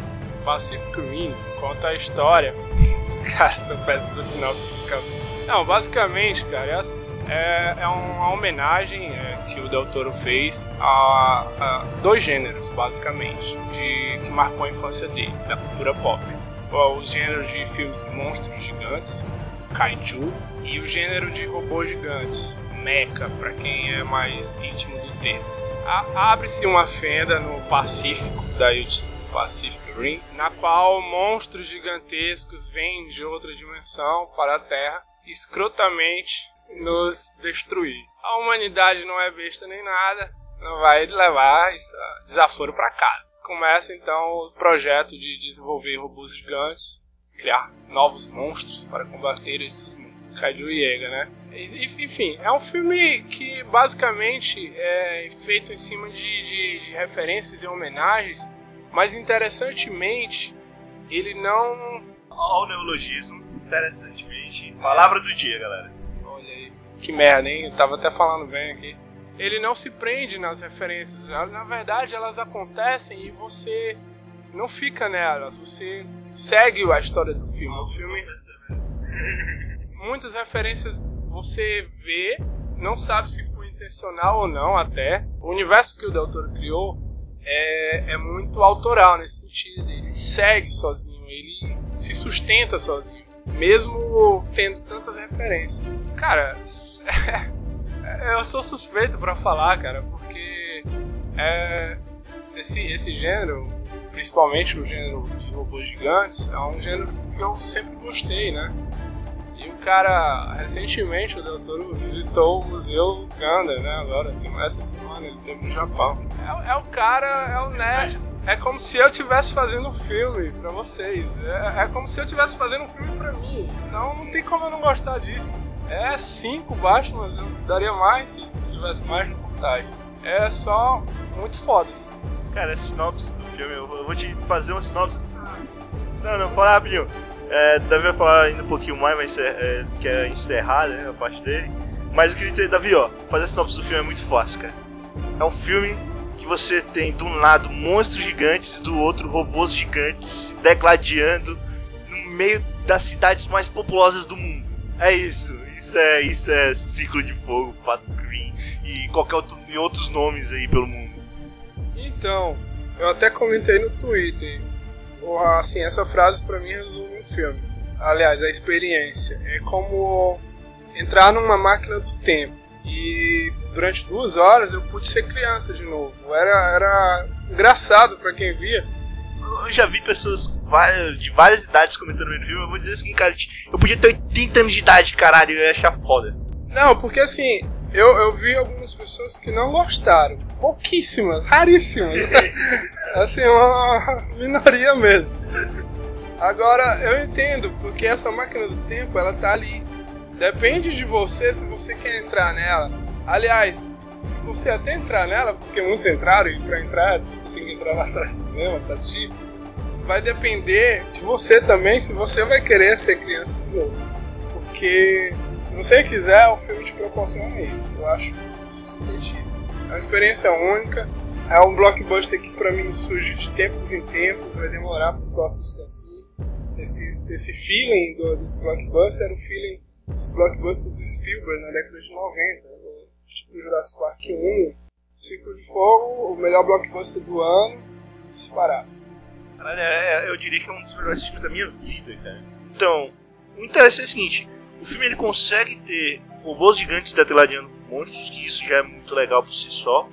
Pacific Rim conta a história. Cara, sou péssimo da sinopse de cabeça. Não, basicamente, cara, é assim. É, é uma homenagem é, que o Del Toro fez a, a dois gêneros, basicamente, de, que marcou a infância dele, da cultura pop. Os gêneros de filmes de monstros gigantes, kaiju, e o gênero de robôs gigantes, mecha, para quem é mais íntimo do termo. Abre-se uma fenda no Pacífico, daí o título Pacific Rim, na qual monstros gigantescos vêm de outra dimensão para a Terra escrotamente nos destruir. A humanidade não é besta nem nada, não vai levar esse desaforo para casa. Começa então o projeto de desenvolver robôs gigantes, criar novos monstros para combater esses monstros. Kaiju Yeager, né? Enfim, é um filme que basicamente é feito em cima de, de- de referências e homenagens, mas interessantemente ele não. Olha o neologismo, interessantemente. Palavra do dia, galera. Olha aí, que merda, hein? Eu tava até falando bem aqui. Ele não se prende nas referências. Na verdade, elas acontecem e você não fica nelas. Você segue a história do filme. O filme muitas referências você vê, não sabe se foi intencional ou não até. O universo que o Del Toro criou é, é muito autoral nesse sentido. Ele segue sozinho, ele se sustenta sozinho, mesmo tendo tantas referências. Cara, eu sou suspeito pra falar, cara, porque é, esse, esse gênero, principalmente o gênero de robôs gigantes, é um gênero que eu sempre gostei, né? E o cara, recentemente, o Del Toro visitou o Museu Ganda, né? Agora, assim, essa semana ele teve no Japão. É, é o cara, é o nerd. É como se eu estivesse fazendo um filme pra vocês. É, é como se eu estivesse fazendo um filme pra mim. Então não tem como eu não gostar disso. É cinco Batmans, eu daria mais se, se tivesse mais reportagem. É só muito foda assim. Cara, a sinopse do filme, eu vou te fazer uma sinopse. Não, não, fala rapidinho. É, Davi vai falar ainda um pouquinho mais, mas é, é, quer encerrar né, a parte dele. Mas eu queria dizer, Davi, ó, fazer a sinopse do filme é muito fácil, cara. É um filme que você tem de um lado monstros gigantes e do outro robôs gigantes se degladiando no meio das cidades mais populosas do mundo. É isso, isso é, isso é Ciclo de Fogo, Pacific Rim e qualquer outro e outros nomes aí pelo mundo. Então, eu até comentei no Twitter. Assim, essa frase pra mim resume o filme. Aliás, a experiência. É como entrar numa máquina do tempo. E durante duas horas eu pude ser criança de novo. Era, era engraçado pra quem via. Eu já vi pessoas de várias idades comentando o filme. Eu vou dizer assim, cara, eu podia ter 80 anos de idade, caralho, eu ia achar foda. Não, porque assim, eu, eu vi algumas pessoas que não gostaram. Pouquíssimas, raríssimas. assim, uma minoria mesmo. Agora, eu entendo, porque essa máquina do tempo, ela tá ali. Depende de você se você quer entrar nela. Aliás, se você até entrar nela, porque muitos entraram, e pra entrar você tem que entrar na sala de cinema pra assistir, vai depender de você também se você vai querer ser criança de novo. Porque se você quiser, o filme te proporciona isso. Eu acho isso excelentíssimo. É uma experiência única. É um blockbuster que pra mim surge de tempos em tempos, vai demorar pro próximo assim. Esse, esse feeling do, desse blockbuster era o feeling dos blockbusters do Spielberg na década de 90. né? Tipo Jurassic Park 1, Ciclo de Fogo, o melhor blockbuster do ano, disparado. Caralho, é- é- eu diria que é um dos melhores filmes da minha vida, cara. Então, o interessante é o seguinte: o filme ele consegue ter robôs gigantes deteladiando monstros, que isso já é muito legal por si só.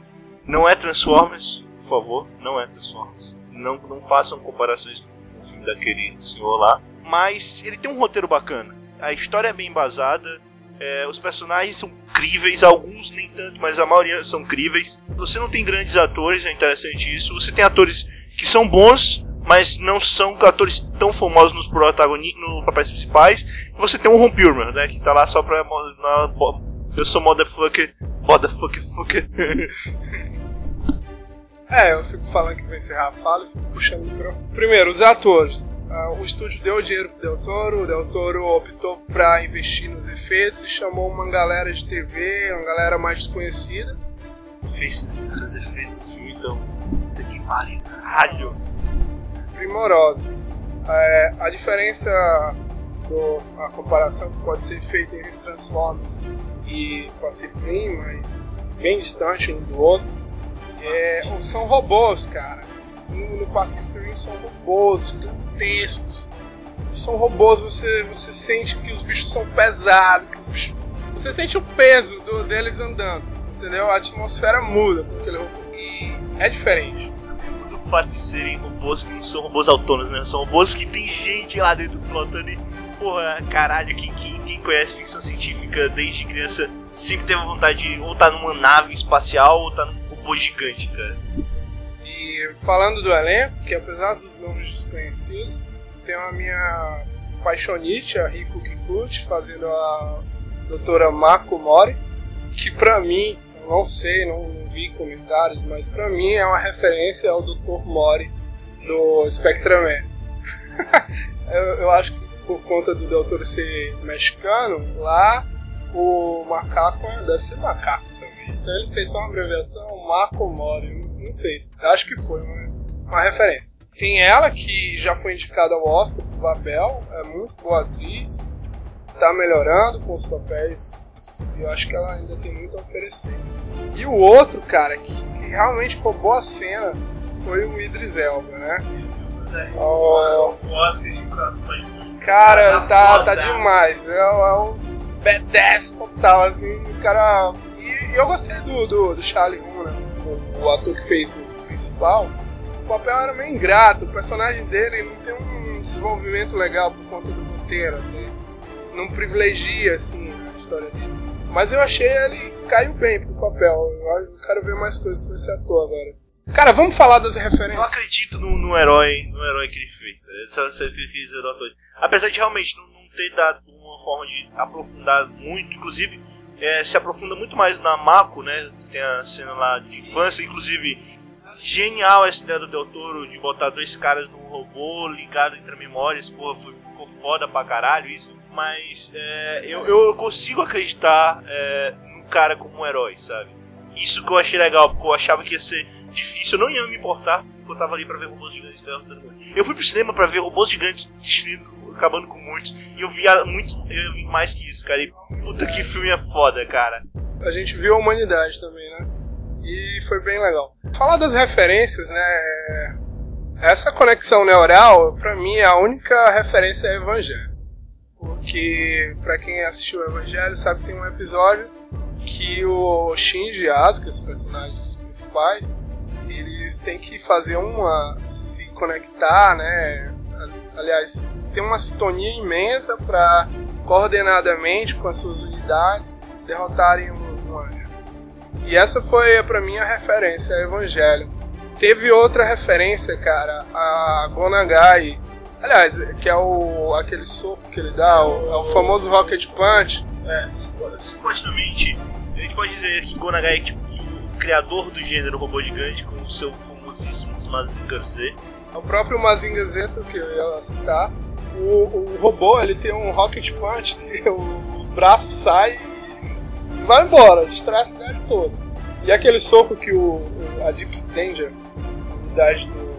Não é Transformers, por favor, não é Transformers. Não, não façam comparações com o filme daquele senhor lá. Mas ele tem um roteiro bacana. A história é bem embasada. é, os personagens são críveis, alguns nem tanto, mas a maioria são críveis. Você não tem grandes atores, é interessante isso. Você tem atores que são bons, mas não são atores tão famosos nos, protagoni nos papéis principais. E você tem o Ron Perlman, né, que tá lá só pra... na- eu sou motherfucker, motherfucker, fucker. É, eu fico falando que vou encerrar a fala e fico puxando o microfone. Primeiro, os atores. Ah, o estúdio deu dinheiro pro Del Toro, o Del Toro optou pra investir nos efeitos e chamou uma galera de TV, uma galera mais desconhecida. Fez os efeitos do filme, então... Puta que pariu, caralho. Primorosos. É, a diferença, do, a comparação que pode ser feita entre Transformers e Pacific Rim, mas bem distante um do outro, é, são robôs, cara. No, no Pacific Rim são robôs gigantescos. São robôs, você, você sente que os bichos são pesados, que os bichos, você sente o peso do- deles andando, entendeu? A atmosfera muda com aquele robô. E é diferente. do fato de serem robôs que não são robôs autônomos, né? São robôs que tem gente lá dentro pilotando e, porra, caralho, quem, quem, quem conhece ficção científica desde criança sempre teve vontade de ou tá numa nave espacial ou tá num robô gigante, cara. E falando do elenco, que apesar dos nomes desconhecidos, tem a minha paixonite, a Rico Kikuchi, fazendo a doutora Mako Mori, que pra mim, eu não sei, não, não vi comentários, mas pra mim é uma referência ao Dr. Mori do Spectraman. eu, eu acho que por conta do doutor ser mexicano, lá o macaco é- deve ser macaco também. Então ele fez só uma abreviação, Mako Mori, não, sei, acho que foi uma, uma referência. Tem ela que já foi indicada ao Oscar por papel, é muito boa atriz, tá melhorando com os papéis e eu acho que ela ainda tem muito a oferecer. E o outro, cara, que, que realmente roubou a cena foi o Idris Elba, né? Oh. Cara, Tá tá, tá demais. É, é um badass total, assim. O cara. E, eu gostei do, do, do Charlie Hunnam, né? o, o ator que fez o principal. O papel era meio ingrato. O personagem dele não tem um desenvolvimento legal por conta do roteiro. Até. Não privilegia, assim, a história dele. Mas eu achei ele caiu bem pro papel. Eu quero ver mais coisas com esse ator agora. Cara, vamos falar das Eu referências. acredito no, no herói, no herói que ele fez. sabe? Essa, essa que ele fez. Apesar de realmente não, não ter dado uma forma de aprofundar muito, inclusive é, se aprofunda muito mais na Mako, né? Tem a cena lá de infância, inclusive genial essa ideia do Del Toro de botar dois caras num robô ligado entre memórias, porra, foi, ficou foda pra caralho isso. Mas é, eu, eu consigo acreditar é, no cara como um herói, sabe? Isso que eu achei legal, porque eu achava que ia ser difícil, eu não ia me importar, porque eu tava ali pra ver robôs gigantes derrotando. Eu fui pro cinema pra ver robôs gigantes destruindo, acabando com muitos, e eu via muito, eu vi mais que isso, cara. E puta que filme é foda, cara. a gente viu a humanidade também, né? E foi bem legal. Falar das referências, né? é, Essa conexão neural, pra mim, a única referência é Evangelho. Porque, pra quem assistiu o Evangelho, sabe que tem um episódio que o Shinji e Asuka, os personagens principais, eles têm que fazer uma. se conectar, né? Aliás, tem uma sintonia imensa para coordenadamente com as suas unidades derrotarem um, um anjo. E essa foi pra mim a referência, a Evangelho. Teve outra referência, cara, a Gonagai. Aliás, que é o aquele soco que ele dá, o, é o famoso Rocket Punch. É, supo- supostamente, a gente pode dizer que Gonagai é tipo o criador do gênero robô gigante com o seu famosíssimo Mazinger Z. O próprio Mazinga Zeta que eu ia citar. O, o robô ele tem um Rocket Punch que o braço sai e vai embora, distrai a cidade toda. E aquele soco que o, a Deep Danger, a unidade do-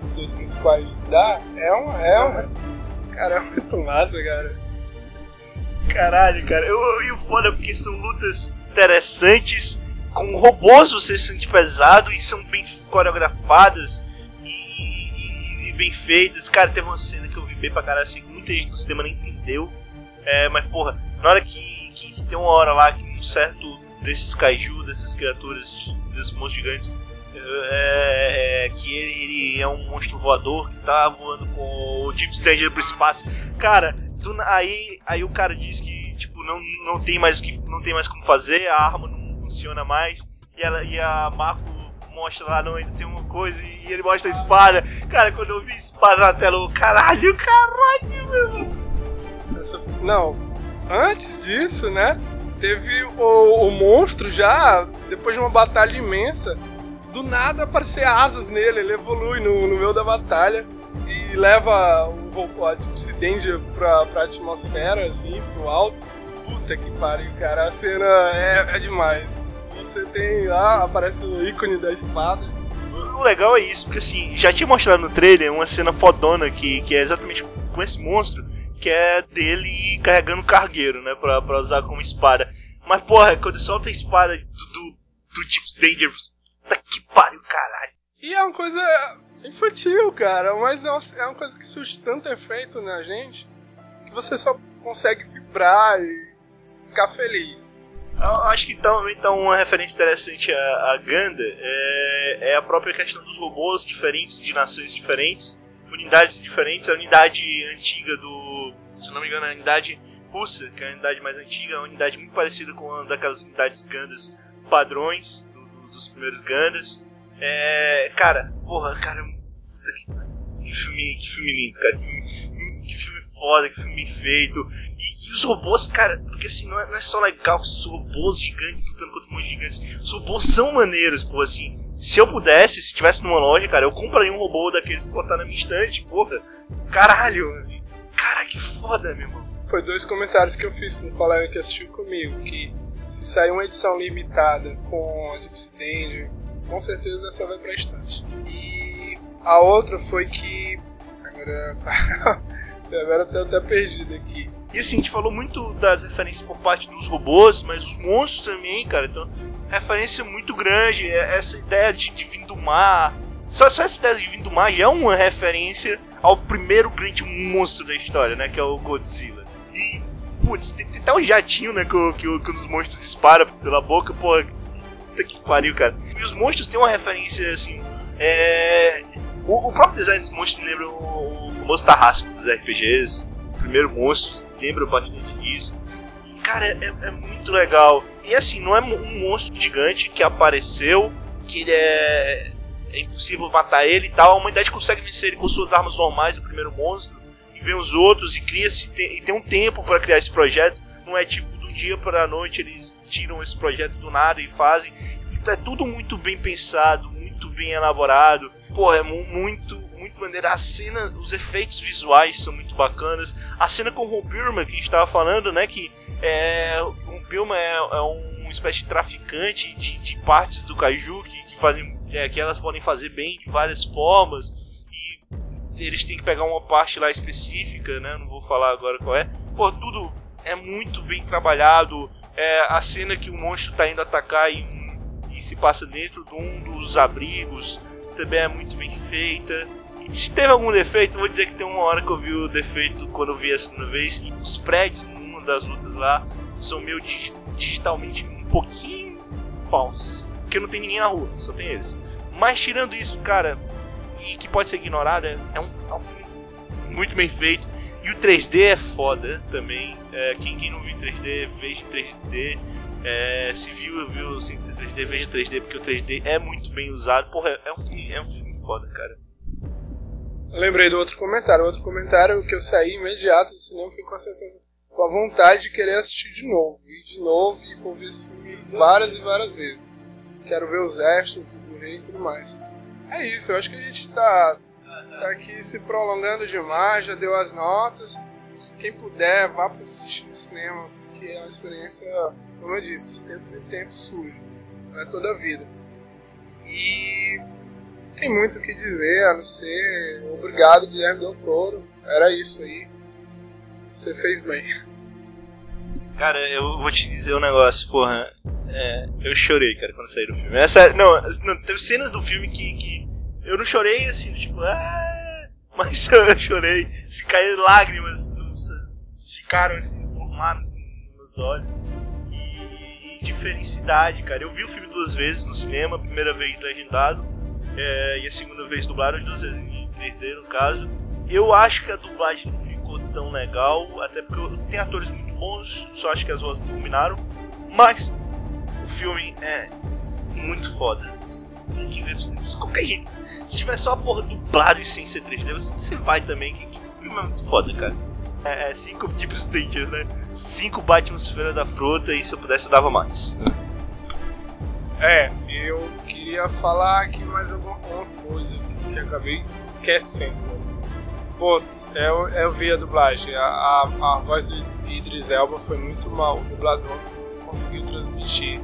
dos dois principais, dá, é um. É um cara, é muito massa, cara. Caralho, cara. Eu, eu- e o foda é porque são lutas interessantes. Com robôs você se sente pesado e são bem coreografadas. E, e- e bem feitas. Cara, teve uma cena que eu vi bem pra caralho assim, muita gente do cinema não entendeu. É, mas porra, na hora que, que, que tem uma hora lá que um certo desses kaiju, dessas criaturas, desses monstros gigantes, é, é, que ele, ele, é um monstro voador que tá voando com o Deep Stranger pro espaço. Cara, do, aí, aí o cara diz que tipo não, não tem mais que não tem mais como fazer, a arma não funciona mais e ela e a Mako mostra lá, não, ainda tem uma coisa e ele mostra a espada. Cara, quando eu vi espada na tela, eu, caralho, caralho, meu. Essa, não, antes disso, né? Teve o, o monstro já, depois de uma batalha imensa, do nada aparecer asas nele, ele evolui no, no meio da batalha e leva o a Gypsy Danger pra, pra atmosfera, assim, pro alto. Puta que pariu, cara, a cena é, é demais. Você tem lá, aparece o ícone da espada. O legal é isso, porque assim, já tinha mostrado no trailer uma cena fodona que, que é exatamente com esse monstro, que é dele carregando cargueiro, né, pra, pra usar como espada. Mas porra, quando solta a espada do, do, do Deep Danger, puta que pariu, caralho. E é uma coisa infantil, cara, mas é uma, é uma coisa que surge tanto efeito na gente que você só consegue vibrar e ficar feliz. Eu acho que então, então uma referência interessante a, a Ganda é, é, a própria questão dos robôs diferentes, de nações diferentes, unidades diferentes. A unidade antiga do. Se não me engano, a unidade russa, que é a unidade mais antiga, é uma unidade muito parecida com uma daquelas unidades Gandas padrões do, do, dos primeiros Gandas. É, cara, porra, cara, que filme, que filme lindo, cara. Que filme, que filme foda, que filme feito. E, e, os robôs, cara, porque assim, não é, não é só legal os robôs gigantes lutando contra monstros gigantes. Os robôs são maneiros, pô, assim. Se eu pudesse, se tivesse numa loja, cara, eu compraria um robô daqueles pra botar na minha estante, porra. Caralho, cara, que foda, meu irmão. Foi dois comentários que eu fiz com um colega que assistiu comigo, que se sair uma edição limitada com Gypsy Danger, com certeza essa vai pra estante. E a outra foi que. Agora. agora eu tô até perdido aqui. E assim, a gente falou muito das referências por parte dos robôs, mas os monstros também, cara. Então, referência muito grande. É essa ideia de, de vir do mar. Só, só essa ideia de vir do mar já é uma referência ao primeiro grande monstro da história, né? Que é o Godzilla. E, putz, tem, tem até um jatinho, né? Que, que, que os monstros disparam pela boca, porra. Puta que pariu, cara. E os monstros têm uma referência, assim. É. O, o próprio design dos monstros lembra o, o famoso Tarrasco dos RPGs. O primeiro monstro lembra bastante disso. E, cara, é, é muito legal. E assim, não é um monstro gigante que apareceu, que ele é. É impossível matar ele e tal. A humanidade consegue vencer ele com suas armas normais, o primeiro monstro. E vem os outros e cria-se. E tem um tempo para criar esse projeto. Não é tipo dia para a noite eles tiram esse projeto do nada e fazem. É tudo muito bem pensado, muito bem elaborado. Pô, é muito, muito maneiro. A cena, os efeitos visuais são muito bacanas. A cena com o Ron que a gente tava falando, né? Que é, o Ron é, é uma espécie de traficante de, de partes do Kaiju que, que fazem. É, que elas podem fazer bem de várias formas. E eles têm que pegar uma parte lá específica, né? Não vou falar agora qual é. Pô, tudo é muito bem trabalhado. É, a cena que o monstro tá indo atacar e, e se passa dentro de um dos abrigos também é muito bem feita. E se teve algum defeito, vou dizer que tem uma hora que eu vi o defeito quando eu vi a segunda vez. Os prédios, numa das lutas lá, são meio dig digitalmente um pouquinho falsos. Porque não tem ninguém na rua, só tem eles. Mas tirando isso, cara, e que pode ser ignorado, é um, é um filme muito bem feito. E o 3D é foda também. É, quem, quem não viu 3D, veja em 3D. É, se viu, viu sem ser 3D, veja 3D, porque o 3D é muito bem usado. Porra, é um filme, é um filme foda, cara. Lembrei do outro comentário. O outro comentário que eu saí imediato do cinema foi com a sensação, com a vontade de querer assistir de novo. E de novo, e vou ver esse filme várias e várias vezes. Quero ver os extras do Blu-ray e tudo mais. É isso, eu acho que a gente tá, tá aqui se prolongando demais, já deu as notas. Quem puder, vá para assistir no cinema, que é uma experiência, como eu disse, de tempos em tempos surge. Não é toda a vida. E tem muito o que dizer, a não ser obrigado, Guilherme Del Toro. Era isso aí. Você fez bem. Cara, eu vou te dizer um negócio, porra. É, eu chorei, cara, quando saí do filme. Essa, não, não, teve cenas do filme que, que eu não chorei assim, tipo, ah, mas eu chorei. Se caíram lágrimas, ficaram assim, formaram assim, nos olhos. E, e, de felicidade, cara. Eu vi o filme duas vezes no cinema, a primeira vez legendado é, e a segunda vez dublado, duas vezes em 3D no caso. Eu acho que a dublagem não ficou tão legal, até porque tem atores muito bons, só acho que as vozes não combinaram. Mas o filme é muito foda. Você tem que ver de qualquer jeito. Se tiver só a porra dublado e sem ser 3D, você vai também. Que, que filme é muito foda, cara. É, é cinco Deep Stagers, né? Cinco Batman Feira da Fruta e se eu pudesse eu dava mais. É, eu queria falar aqui mais alguma coisa que acabei esquecendo. Putz, eu, eu vi a dublagem. A, a, a voz do Idris Elba foi muito mal. O dublador conseguiu transmitir.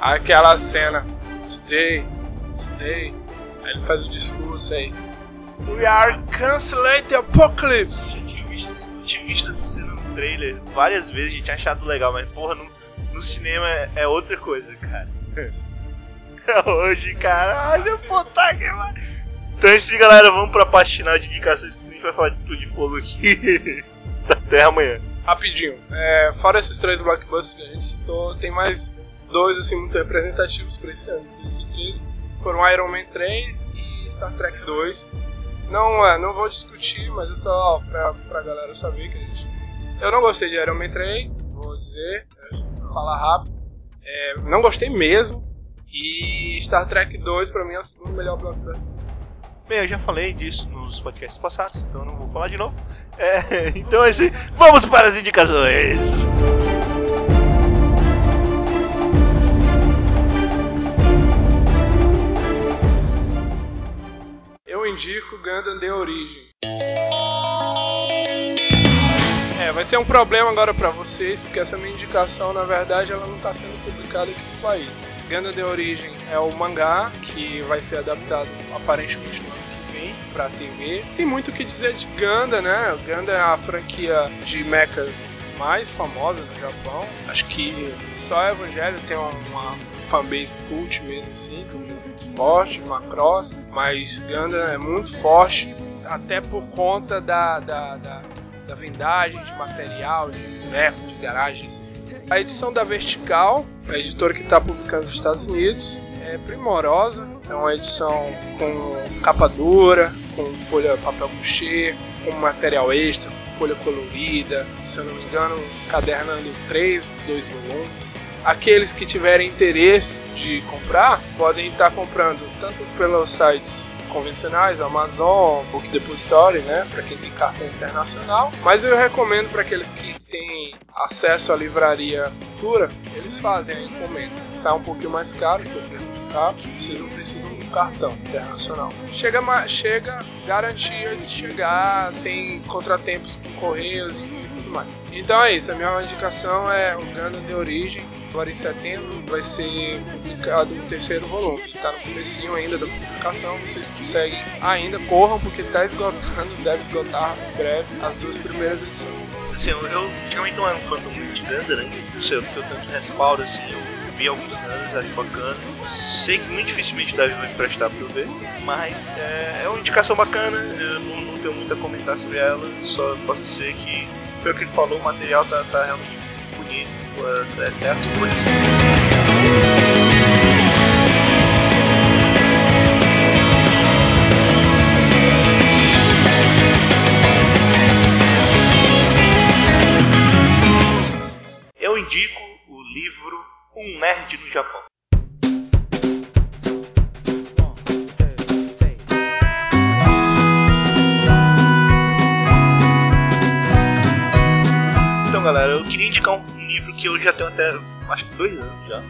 Aquela cena, today, today, aí ele faz o discurso aí. We are canceling the apocalypse. Eu tinha visto, eu tinha visto essa cena no trailer várias vezes, a gente tinha achado legal, mas porra, no, no cinema é, é outra coisa, cara. Hoje, caralho, puta que Então é isso, galera. Vamos pra parte final de indicações que a gente vai falar de Estúdio de Fogo aqui. Até amanhã. Rapidinho. É, fora esses três blockbusters que a gente citou, tem mais dois assim muito representativos para esse ano de 2013. Foram Iron Man 3 e Star Trek 2. Não, é, não vou discutir, mas é só pra, pra galera saber que a gente. Eu não gostei de Iron Man 3, vou dizer, é, falar rápido. É, não gostei mesmo. E Star Trek 2 pra mim é o segundo melhor blockbuster. Bem, eu já falei disso nos podcasts passados, então não vou falar de novo. É, então assim, vamos para as indicações! Eu indico Gundam The Origin. É, vai ser um problema agora para vocês, porque essa minha indicação, na verdade, ela não está sendo publicada aqui no país. Ganda de Origem é o mangá que vai ser adaptado aparentemente no ano que vem para TV. Tem muito o que dizer de Ganda, né? Ganda é a franquia de mechas mais famosa no Japão. Acho que só Evangelho tem uma fanbase cult mesmo assim, forte, Macross, mas Ganda é muito forte, até por conta da, da, da da vendagem de material, de ferro, de garagem, essas coisas. A edição da Vertical, a editora que está publicando nos Estados Unidos, é primorosa. É uma edição com capa dura, com folha papel couché, com material extra, folha colorida, se eu não me engano, cadernando três, dois volumes. Aqueles que tiverem interesse de comprar podem estar comprando tanto pelos sites convencionais, Amazon, Book Depository, né, para quem tem cartão internacional, mas eu recomendo para aqueles que têm acesso à livraria cultura, eles fazem a encomenda. Sai um pouquinho mais caro que o preço de carro, vocês não precisam do cartão internacional. Chega, chega garantia de chegar sem contratempos com correios e tudo mais. Então é isso, a minha indicação é o Gundam de origem agora em setembro vai ser publicado o terceiro volume. Está no comecinho ainda da publicação, vocês conseguem ainda, corram porque está esgotando, deve esgotar em breve as duas primeiras edições. Assim, eu, eu realmente não era um fã do de Ganda, né? Não sei, eu tenho tanto respaldo assim, eu vi alguns Gandas, acho bacana. Sei que muito dificilmente deve me emprestar pra eu ver, mas é, é uma indicação bacana, eu não, não tenho muito a comentar sobre ela, só posso dizer que, pelo que ele falou, o material tá, tá realmente bonito até as folhas. Eu indico o livro Um Nerd no Japão. Então, galera, eu queria indicar um livro que eu já tenho até, acho que dois anos já.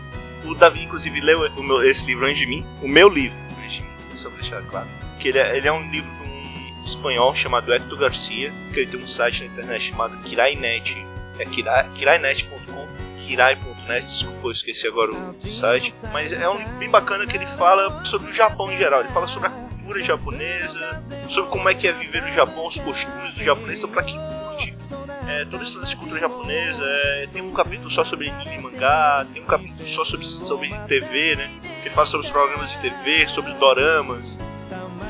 O Davi, inclusive, leu meu, esse livro antes de mim. O meu livro, antes de mim, só pra deixar claro. Que ele é, ele é um livro de um espanhol chamado Hector Garcia, que ele tem um site na internet chamado Kirainet. É kirainet.com, kirai.net, desculpa, eu esqueci agora o site. Mas é um livro bem bacana que ele fala sobre o Japão em geral. Ele fala sobre a cultura japonesa, sobre como é que é viver no Japão, os costumes do japonês. Então, pra quem curte é, toda essa cultura japonesa. É, tem um capítulo só sobre anime e mangá, tem um capítulo só sobre, sobre TV, né? Que fala sobre os programas de TV, sobre os doramas.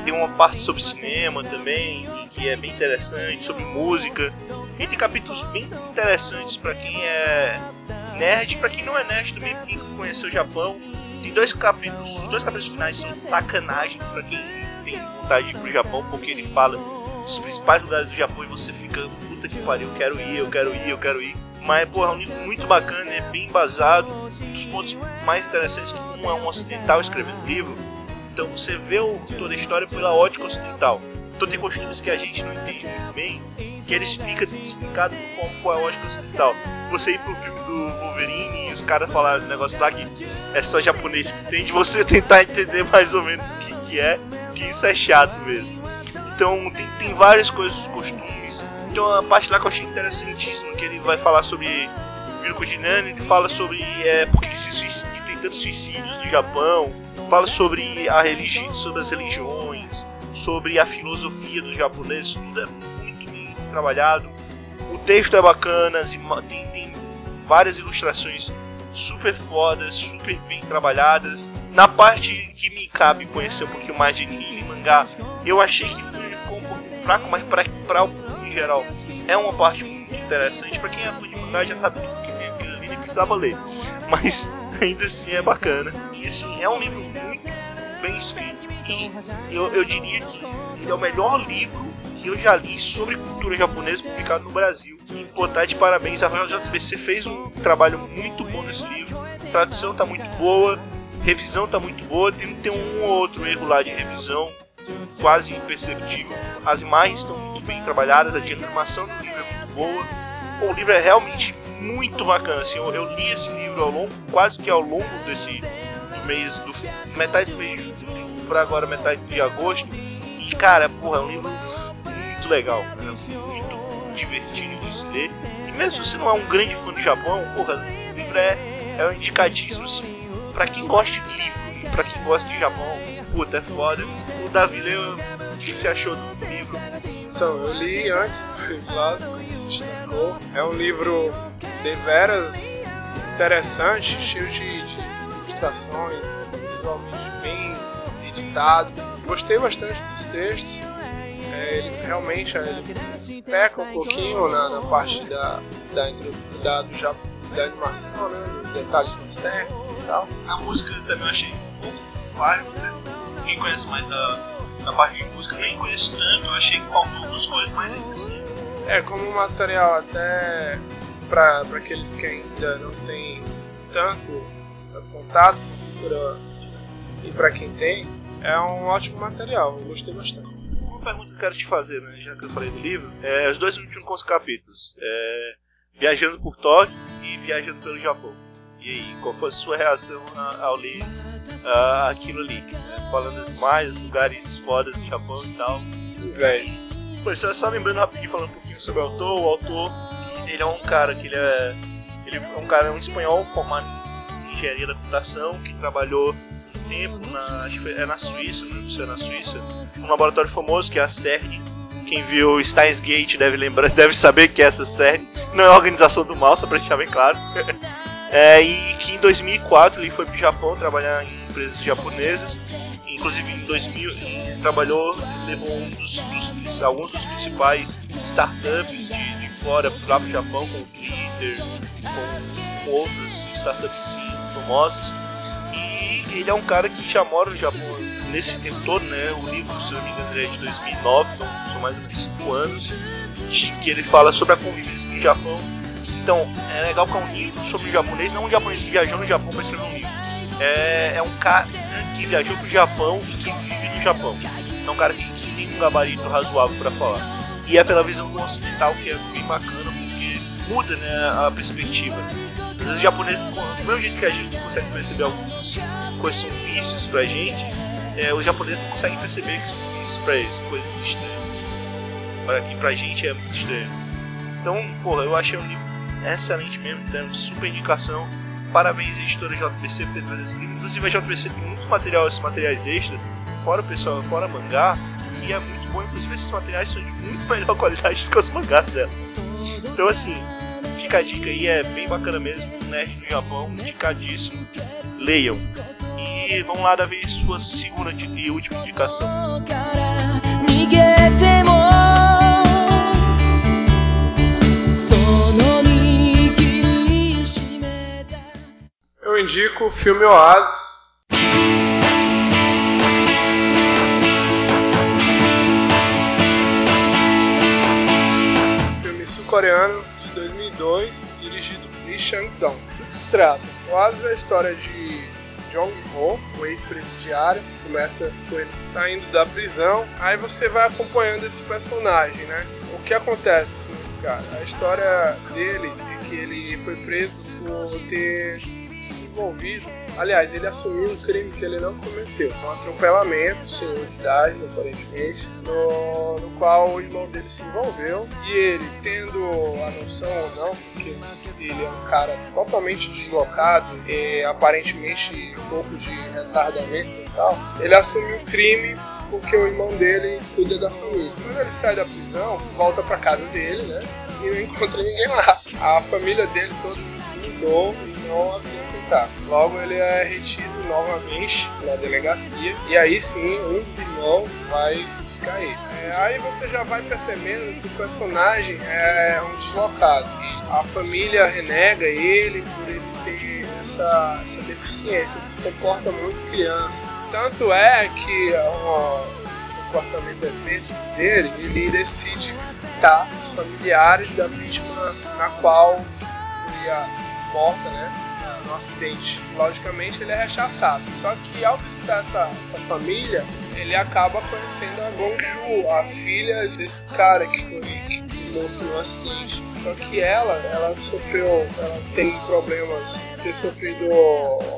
tem uma parte sobre cinema também, que é bem interessante, sobre música. E tem capítulos bem interessantes para quem é nerd, para quem não é nerd também, quem conheceu o Japão. Tem dois capítulos, os dois capítulos finais são sacanagem para quem tem vontade de ir pro Japão, porque ele fala dos principais lugares do Japão e você fica, puta que pariu, eu quero ir, eu quero ir, eu quero ir. Mas, pô, é um livro muito bacana, é bem embasado. Um dos pontos mais interessantes é que um é um ocidental escrevendo livro, então você vê o, toda a história pela ótica ocidental. Então tem costumes que a gente não entende muito bem, que ele explica, tem explicado de forma qual é a ótica ocidental. Você ir pro filme do Wolverine e os caras falaram um negócio lá que é só japonês que entende, você tentar entender mais ou menos o que, que é, que isso é chato mesmo. Então tem, tem várias coisas, costumes. Então a parte lá que eu achei interessantíssima, que ele vai falar sobre Mirko Jinani, ele fala sobre é, por que, se tem tantos suicídios no Japão, fala sobre a religião, sobre as religiões, sobre a filosofia dos japoneses, tudo é muito bem trabalhado. O texto é bacana, tem, tem várias ilustrações super fodas, super bem trabalhadas. Na parte que me cabe conhecer um pouquinho mais de anime e mangá, eu achei que pouco fraco, mas o público em geral é uma parte muito interessante. Para quem é fã de mangá já sabe que tem aquilo ali, nem precisava ler. Mas ainda assim é bacana. E assim, é um livro muito bem escrito. E eu, eu diria que ele é o melhor livro que eu já li sobre cultura japonesa publicado no Brasil. E botar de parabéns, a Royal JBC fez um trabalho muito bom nesse livro. A tradução está muito boa, revisão está muito boa, tem, tem um ou outro erro lá de revisão, quase imperceptível. As imagens estão muito bem trabalhadas, a animação do livro é muito boa. O livro é realmente muito bacana. Assim, eu, eu, li esse livro ao longo, quase que ao longo desse do mês, do metade do mês de julho para agora metade de agosto. E cara, porra, é um livro muito legal, cara, muito divertido de se ler. E mesmo se você não é um grande fã do Japão, porra, esse livro é, é um indicadíssimo assim, para quem gosta de livro para quem gosta de Japão. Puta, é foda. O Davi leu, o que você achou do livro? Então, eu li antes do como destacou. É um livro deveras interessante, cheio de, de ilustrações, visualmente bem editado. Gostei bastante dos textos. É, ele realmente ele peca um pouquinho na, na parte da, da, da, do, da animação, né, detalhes mais técnicos e tal. A música também eu achei falha, você quem conhece mais da, da parte de música nem conheço tanto, eu achei que faltou algumas coisas, mas ainda assim. É, como material até para aqueles que ainda não têm tanto contato com a cultura e para quem tem, é um ótimo material, eu gostei bastante. Uma pergunta que eu quero te fazer, né, já que eu falei do livro, é os dois últimos capítulos, é, Viajando por Tóquio e Viajando pelo Japão. E aí, qual foi a sua reação ao ler uh, aquilo ali? Né? Falando das mais lugares fodas do Japão e tal. Velho. Pois só, só lembrando rapidinho, falando um pouquinho sobre o autor, o autor, ele é um cara que ele é. Ele é um cara, um espanhol formado em engenharia da computação, que trabalhou tempo na, é na Suíça, não sei se é na Suíça, um laboratório famoso que é a CERN. Quem viu Steins Gate deve lembrar, deve saber que é essa CERN. Não é a organização do mal, só para deixar bem claro. é, e que em 2004 ele foi para o Japão trabalhar em empresas japonesas. Inclusive em 2000 ele trabalhou, levou um dos, dos, alguns dos principais startups de, de fora para o Japão, com o Twitter, com, com outros startups assim, famosos ele é um cara que já mora no Japão nesse tempo todo, né? O livro, se eu não me engano, é de 2009, então são mais ou menos 5 anos, que ele fala sobre a convivência no Japão. Então, é legal que é um livro sobre o japonês, não um japonês que viajou no Japão para escrever um livro. É, é um cara que viajou pro Japão e que vive no Japão. É um cara que, que tem um gabarito razoável para falar. E é pela visão do ocidental que é bem bacana, porque muda né, a perspectiva. Às vezes o japonês, do mesmo jeito que a gente consegue perceber alguns coisas são vícios pra gente, é, os japoneses não conseguem perceber que são vícios pra eles, coisas estranhas. Para que pra gente é muito estranho. Então, porra, eu achei um livro excelente mesmo, tem super indicação. Parabéns editora JBC por ter trazido esse livro. Inclusive a JBC tem muito material, esses materiais extras, fora o pessoal, fora mangá, e é muito bom, inclusive esses materiais são de muito melhor qualidade do que os mangás dela. Então assim, fica a dica aí, é bem bacana mesmo. Nerd no Japão, indicadíssimo. Leiam. E vamos lá, Davi, sua segunda e última indicação. Indico o filme Oasis. Filme sul-coreano de 2002, dirigido por Lee Chang-dong. Do que se trata? Oasis é a história de Jong-ho, um ex-presidiário. Começa com ele saindo da prisão. Aí você vai acompanhando esse personagem, né? O que acontece com esse cara? A história dele é que ele foi preso por ter envolvido. Aliás, ele assumiu um crime que ele não cometeu. Um atropelamento, senhor de idade, aparentemente, no, no qual o irmão dele se envolveu. E ele, tendo a noção ou não, porque ele é um cara totalmente deslocado e aparentemente um pouco de retardamento e tal, ele assumiu o crime porque o irmão dele cuida da família. Quando ele sai da prisão, volta pra casa dele, né? E não encontra ninguém lá. A família dele toda se mudou não tá. Logo ele é retido novamente na delegacia. E aí sim, um dos irmãos vai buscar ele. É, aí você já vai percebendo que o personagem é um deslocado. E a família renega ele por ele ter essa, essa deficiência. Ele se comporta muito criança. Tanto é que ó, esse comportamento excêntrico dele, ele decide visitar os familiares da vítima na qual foi a morta, né? No acidente. Logicamente ele é rechaçado. Só que ao visitar essa, essa família, ele acaba conhecendo a Gongju, a filha desse cara que foi que morto no acidente. Só que ela, ela sofreu, ela tem problemas, ter sofrido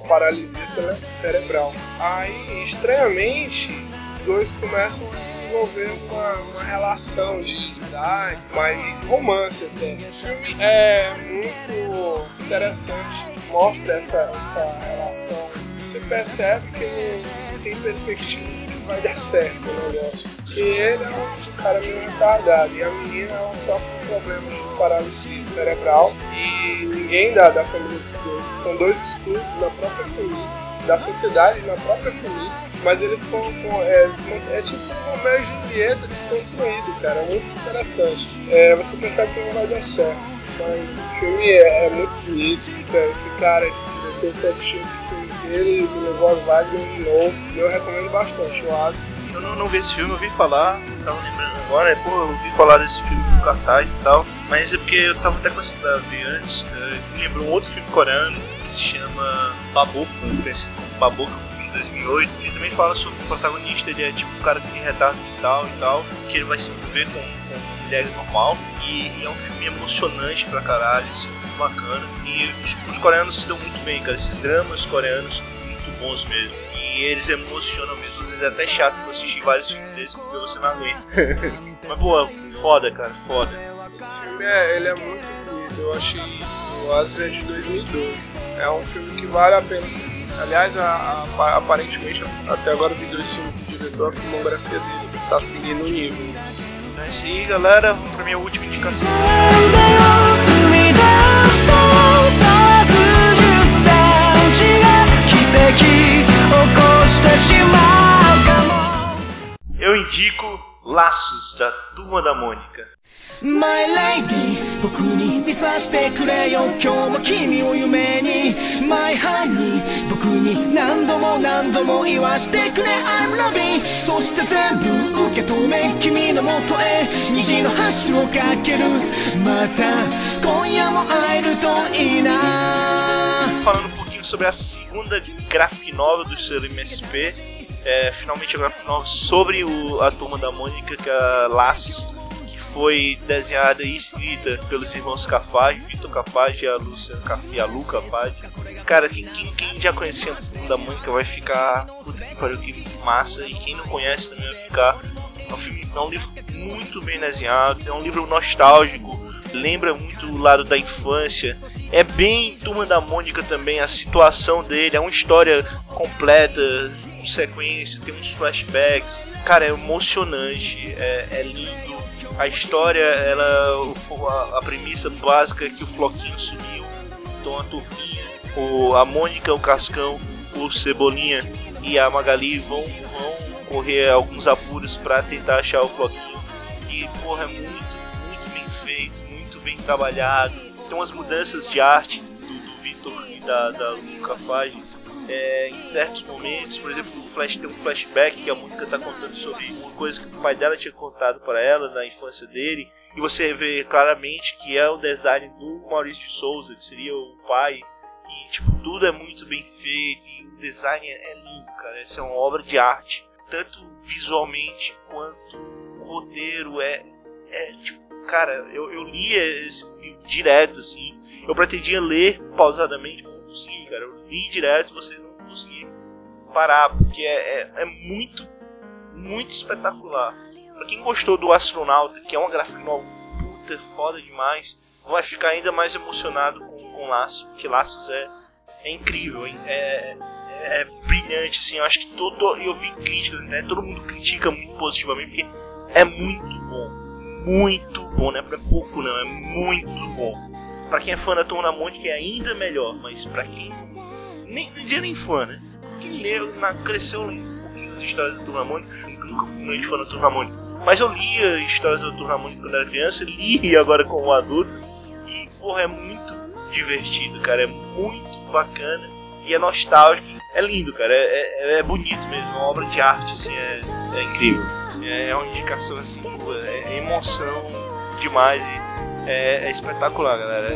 paralisia cere- cerebral. Aí, estranhamente, os dois começam a desenvolver uma, uma relação de amizade, mas de romance até. O filme é muito interessante, mostra essa, essa relação. Você percebe que não, tem perspectivas que vai dar certo o negócio. E ele é um cara meio retardado, e a menina ela sofre problemas de paralisia cerebral, e ninguém da, da família dos dois, são dois exclusos na própria família da sociedade na própria família, mas eles com, com é, é tipo um Romeo e Julieta desconstruído, cara, é muito interessante. É, você percebe que não vai dar certo, mas o filme é, é muito bonito. Então, esse cara, esse diretor, foi assistir o filme dele e me levou as lágrimas de novo. E eu recomendo bastante o Oasis. Eu não, não vi esse filme, eu ouvi falar, tava lembrando agora, é, pô, eu ouvi falar desse filme no cartaz e tal, mas é porque eu tava até com essa pra ver antes, é, me lembrou um outro filme coreano que se chama eu pensei como de 2008, ele também fala sobre o protagonista, ele é tipo um cara que tem retardo mental e tal, que ele vai se envolver com, com uma mulher normal, e, e é um filme emocionante pra caralho, assim, muito bacana, e os, os coreanos se dão muito bem, cara, esses dramas coreanos são muito bons mesmo. E eles emocionam mesmo, às vezes é até chato pra assistir vários filmes desses porque você não aguenta. Mas boa, foda, cara, foda. Esse filme é, ele é muito bonito, eu achei. O Oasis é de 2012. É um filme que vale a pena ser. Aliás, a, a, aparentemente, até agora vi dois filmes do diretor, a filmografia dele tá seguindo o nível. Né? Mas... Então é isso aí, galera. Vamos pra minha última indicação. Eu indico Laços da Turma da Mônica. My lady 僕に見さしてくれよ今日も君を夢に My honey 僕に何度も何度も言わしてくれ I'm loving そして全部受け止め君のもとへ虹の橋を架けるまた今夜も会えるといいな Falando um pouquinho sobre a segunda graphic novel do selo MSP. É, finalmente a graphic novel sobre o- a Turma da Mônica, que é Laços, que foi desenhada e escrita pelos irmãos Cafage, Vitor Cafage e a, Lúcia, e a Lu Cafage. Cara, quem, quem, quem já conhecia da Mônica vai ficar, puta que pariu, que massa, e quem não conhece também vai ficar. É um, filme, é um livro muito bem desenhado, é um livro nostálgico, lembra muito o lado da infância. É bem Turma da Mônica também, a situação dele, é uma história completa, com sequência, tem uns flashbacks. Cara, é emocionante, é, é lindo. A história, ela, a, a premissa básica é que o Floquinho sumiu, então a Turquinha, o, a Mônica, o Cascão, o Cebolinha e a Magali vão, vão correr alguns apuros para tentar achar o Floquinho. E, porra, é muito, muito bem feito, muito bem trabalhado. Tem umas mudanças de arte do, do Vitor e da, da Luca Fage é, em certos momentos, por exemplo, no flash, tem um flashback que a música está contando sobre uma coisa que o pai dela tinha contado para ela na infância dele, e você vê claramente que é o design do Maurício de Souza, que seria o pai, e tipo, tudo é muito bem feito, e o design é, lindo, cara, essa é uma obra de arte, tanto visualmente quanto o roteiro é, é tipo, cara, eu, eu lia esse livro direto, assim, eu pretendia ler pausadamente, consegui, cara, eu li direto, vocês não conseguiram parar, porque é, é, é muito, muito espetacular. Pra quem gostou do Astronauta, que é uma gráfica nova, puta, foda demais, vai ficar ainda mais emocionado com, com Laços, porque Laços é, é incrível? É, é, é brilhante, assim, eu acho que todo, eu vi críticas, né? todo mundo critica muito positivamente, porque é muito bom, muito bom, não é pra pouco não, é muito bom. Pra quem é fã da Turma da Mônica é ainda melhor, mas pra quem nem, não dizia nem fã, né? Quem leu, na, cresceu lendo um pouquinho as histórias da Turma Mônica, nunca fui muito fã da Turma Mônica. Mas eu lia histórias da Turma Mônica quando era criança, li agora como adulto, e porra, é muito divertido, cara, é muito bacana e é nostálgico, é lindo, cara, é, é, é bonito mesmo, é uma obra de arte, assim, é, é incrível. É, é uma indicação, assim, é, é emoção demais e é, é espetacular, galera.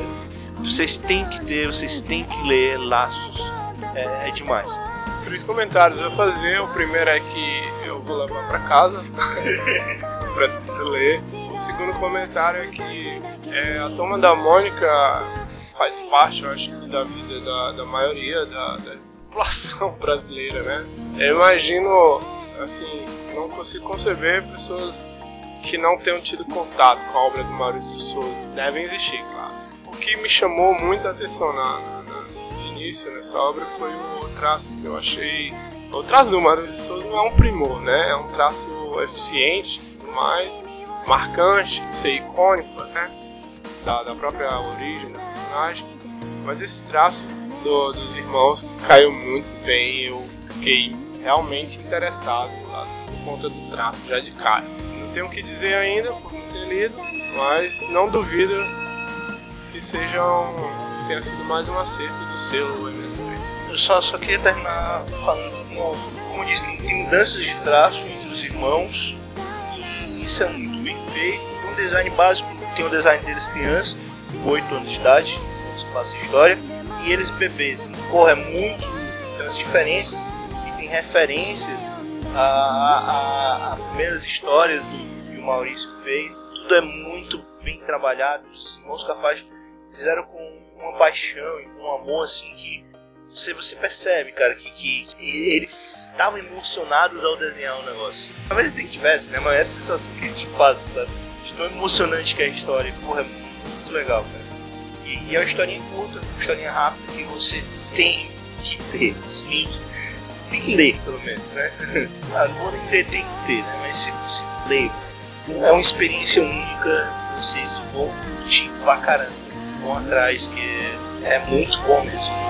Vocês têm que ter, vocês têm que ler Laços é, é demais. Três comentários vou fazer. O primeiro é que eu vou levar pra casa pra tu ler. O segundo comentário é que é, a toma da Mônica faz parte, eu acho, da vida da, da maioria da, da população brasileira, né? Eu imagino, assim, não consigo conceber pessoas que não tenham tido contato com a obra do Maurício de Souza. Devem existir, claro. O que me chamou muito a atenção na, na, de início nessa obra foi o traço que eu achei. O traço do Maurício de Souza não é um primor, né? É um traço eficiente tudo mais, marcante, ser icônico, né? Da, da própria origem do personagem. Mas esse traço do, dos irmãos caiu muito bem. Eu fiquei realmente interessado lá, por conta do traço já de cara. Tenho o que dizer ainda por não ter lido, mas não duvido que seja um, tenha sido mais um acerto do selo MSP. Eu só, só queria terminar falando como eu disse, tem, mudanças de traço entre os irmãos, e isso é muito bem feito. Um design básico, tem o design deles criança, 8 anos de idade, se passa história, e eles bebês. Porra, é muito. Tem as diferenças e tem referências a, a, a primeiras histórias do, que o Maurício fez. Tudo é muito bem trabalhado. Os irmãos capazes fizeram com uma paixão e com um amor assim que você, você percebe, cara, que, que eles estavam emocionados ao desenhar o negócio. Talvez nem tivesse, né? Mas é sensação que a gente passa, sabe? De tão emocionante que é a história. Porra, é muito legal, cara. E, e é uma historinha curta, uma historinha rápida que você tem que ter. Que ler, pelo menos, né? ah, não vou nem dizer tem que ter, né? Mas se você ler, é uma experiência única que vocês vão curtir pra caramba. Vão atrás, que é, é muito bom mesmo.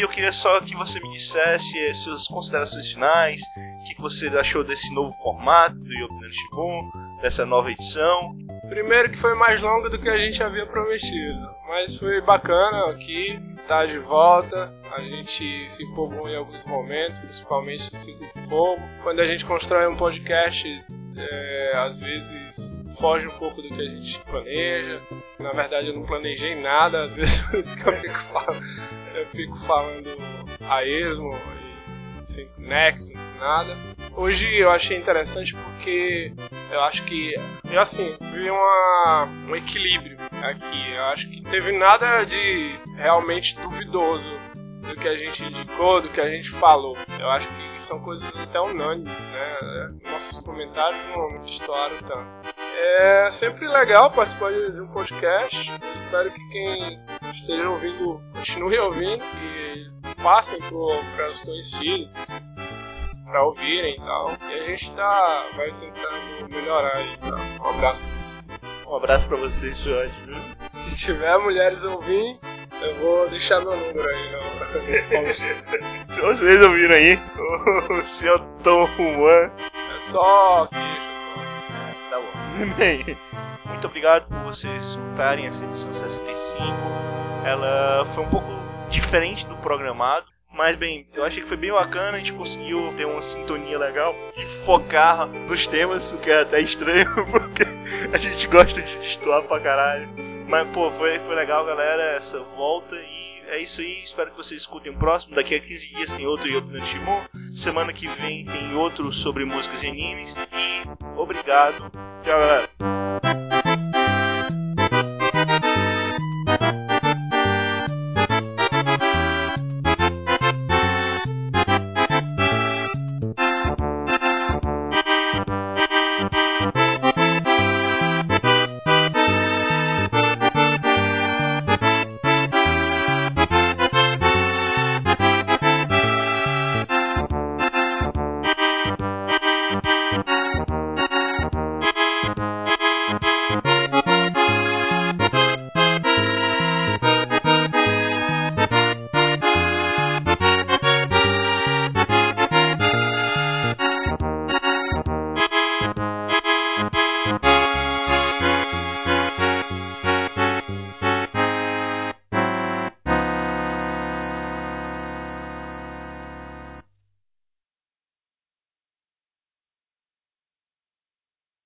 E, eu queria só que você me dissesse eh, suas considerações finais, o que, você achou desse novo formato do Yopinano Shibun, dessa nova edição. Primeiro que foi mais longo do que a gente havia prometido, mas foi bacana aqui, tá de volta. A gente se empolgou em alguns momentos, principalmente no Ciclo de Fogo. Quando a gente constrói um podcast, é, às vezes foge um pouco do que a gente planeja. Na verdade, eu não planejei nada, às vezes eu fico falando, eu fico falando a esmo e sem nexo, nada. Hoje eu achei interessante porque eu acho que, assim, vi uma, um equilíbrio aqui. Eu acho que teve nada de realmente duvidoso do que a gente indicou, do que a gente falou. Eu acho que são coisas até unânimes, né? Nossos comentários não estouram tanto. É sempre legal participar de um podcast. Eu espero que quem esteja ouvindo continue ouvindo e passem para os conhecidos para ouvirem e tal. E a gente tá, vai tentando melhorar aí. Tá? Um abraço pra vocês. Um abraço pra vocês, Jorge. Se tiver mulheres ouvintes, eu vou deixar meu número aí Se vocês ouviram aí, o senhor Tom Juan. É só queixa, só. Tá bom. Bem, muito obrigado por vocês escutarem essa edição 65. Ela foi um pouco diferente do programado. Mas bem, eu achei que foi bem bacana, a gente conseguiu ter uma sintonia legal e focar nos temas, o que é até estranho, porque a gente gosta de destoar pra caralho. Mas pô, foi, foi legal, galera, essa volta e é isso aí. Espero que vocês escutem o próximo. Daqui a 15 dias tem outro Yopi no Timon. Semana que vem tem outro sobre músicas e animes. E obrigado. Tchau, galera.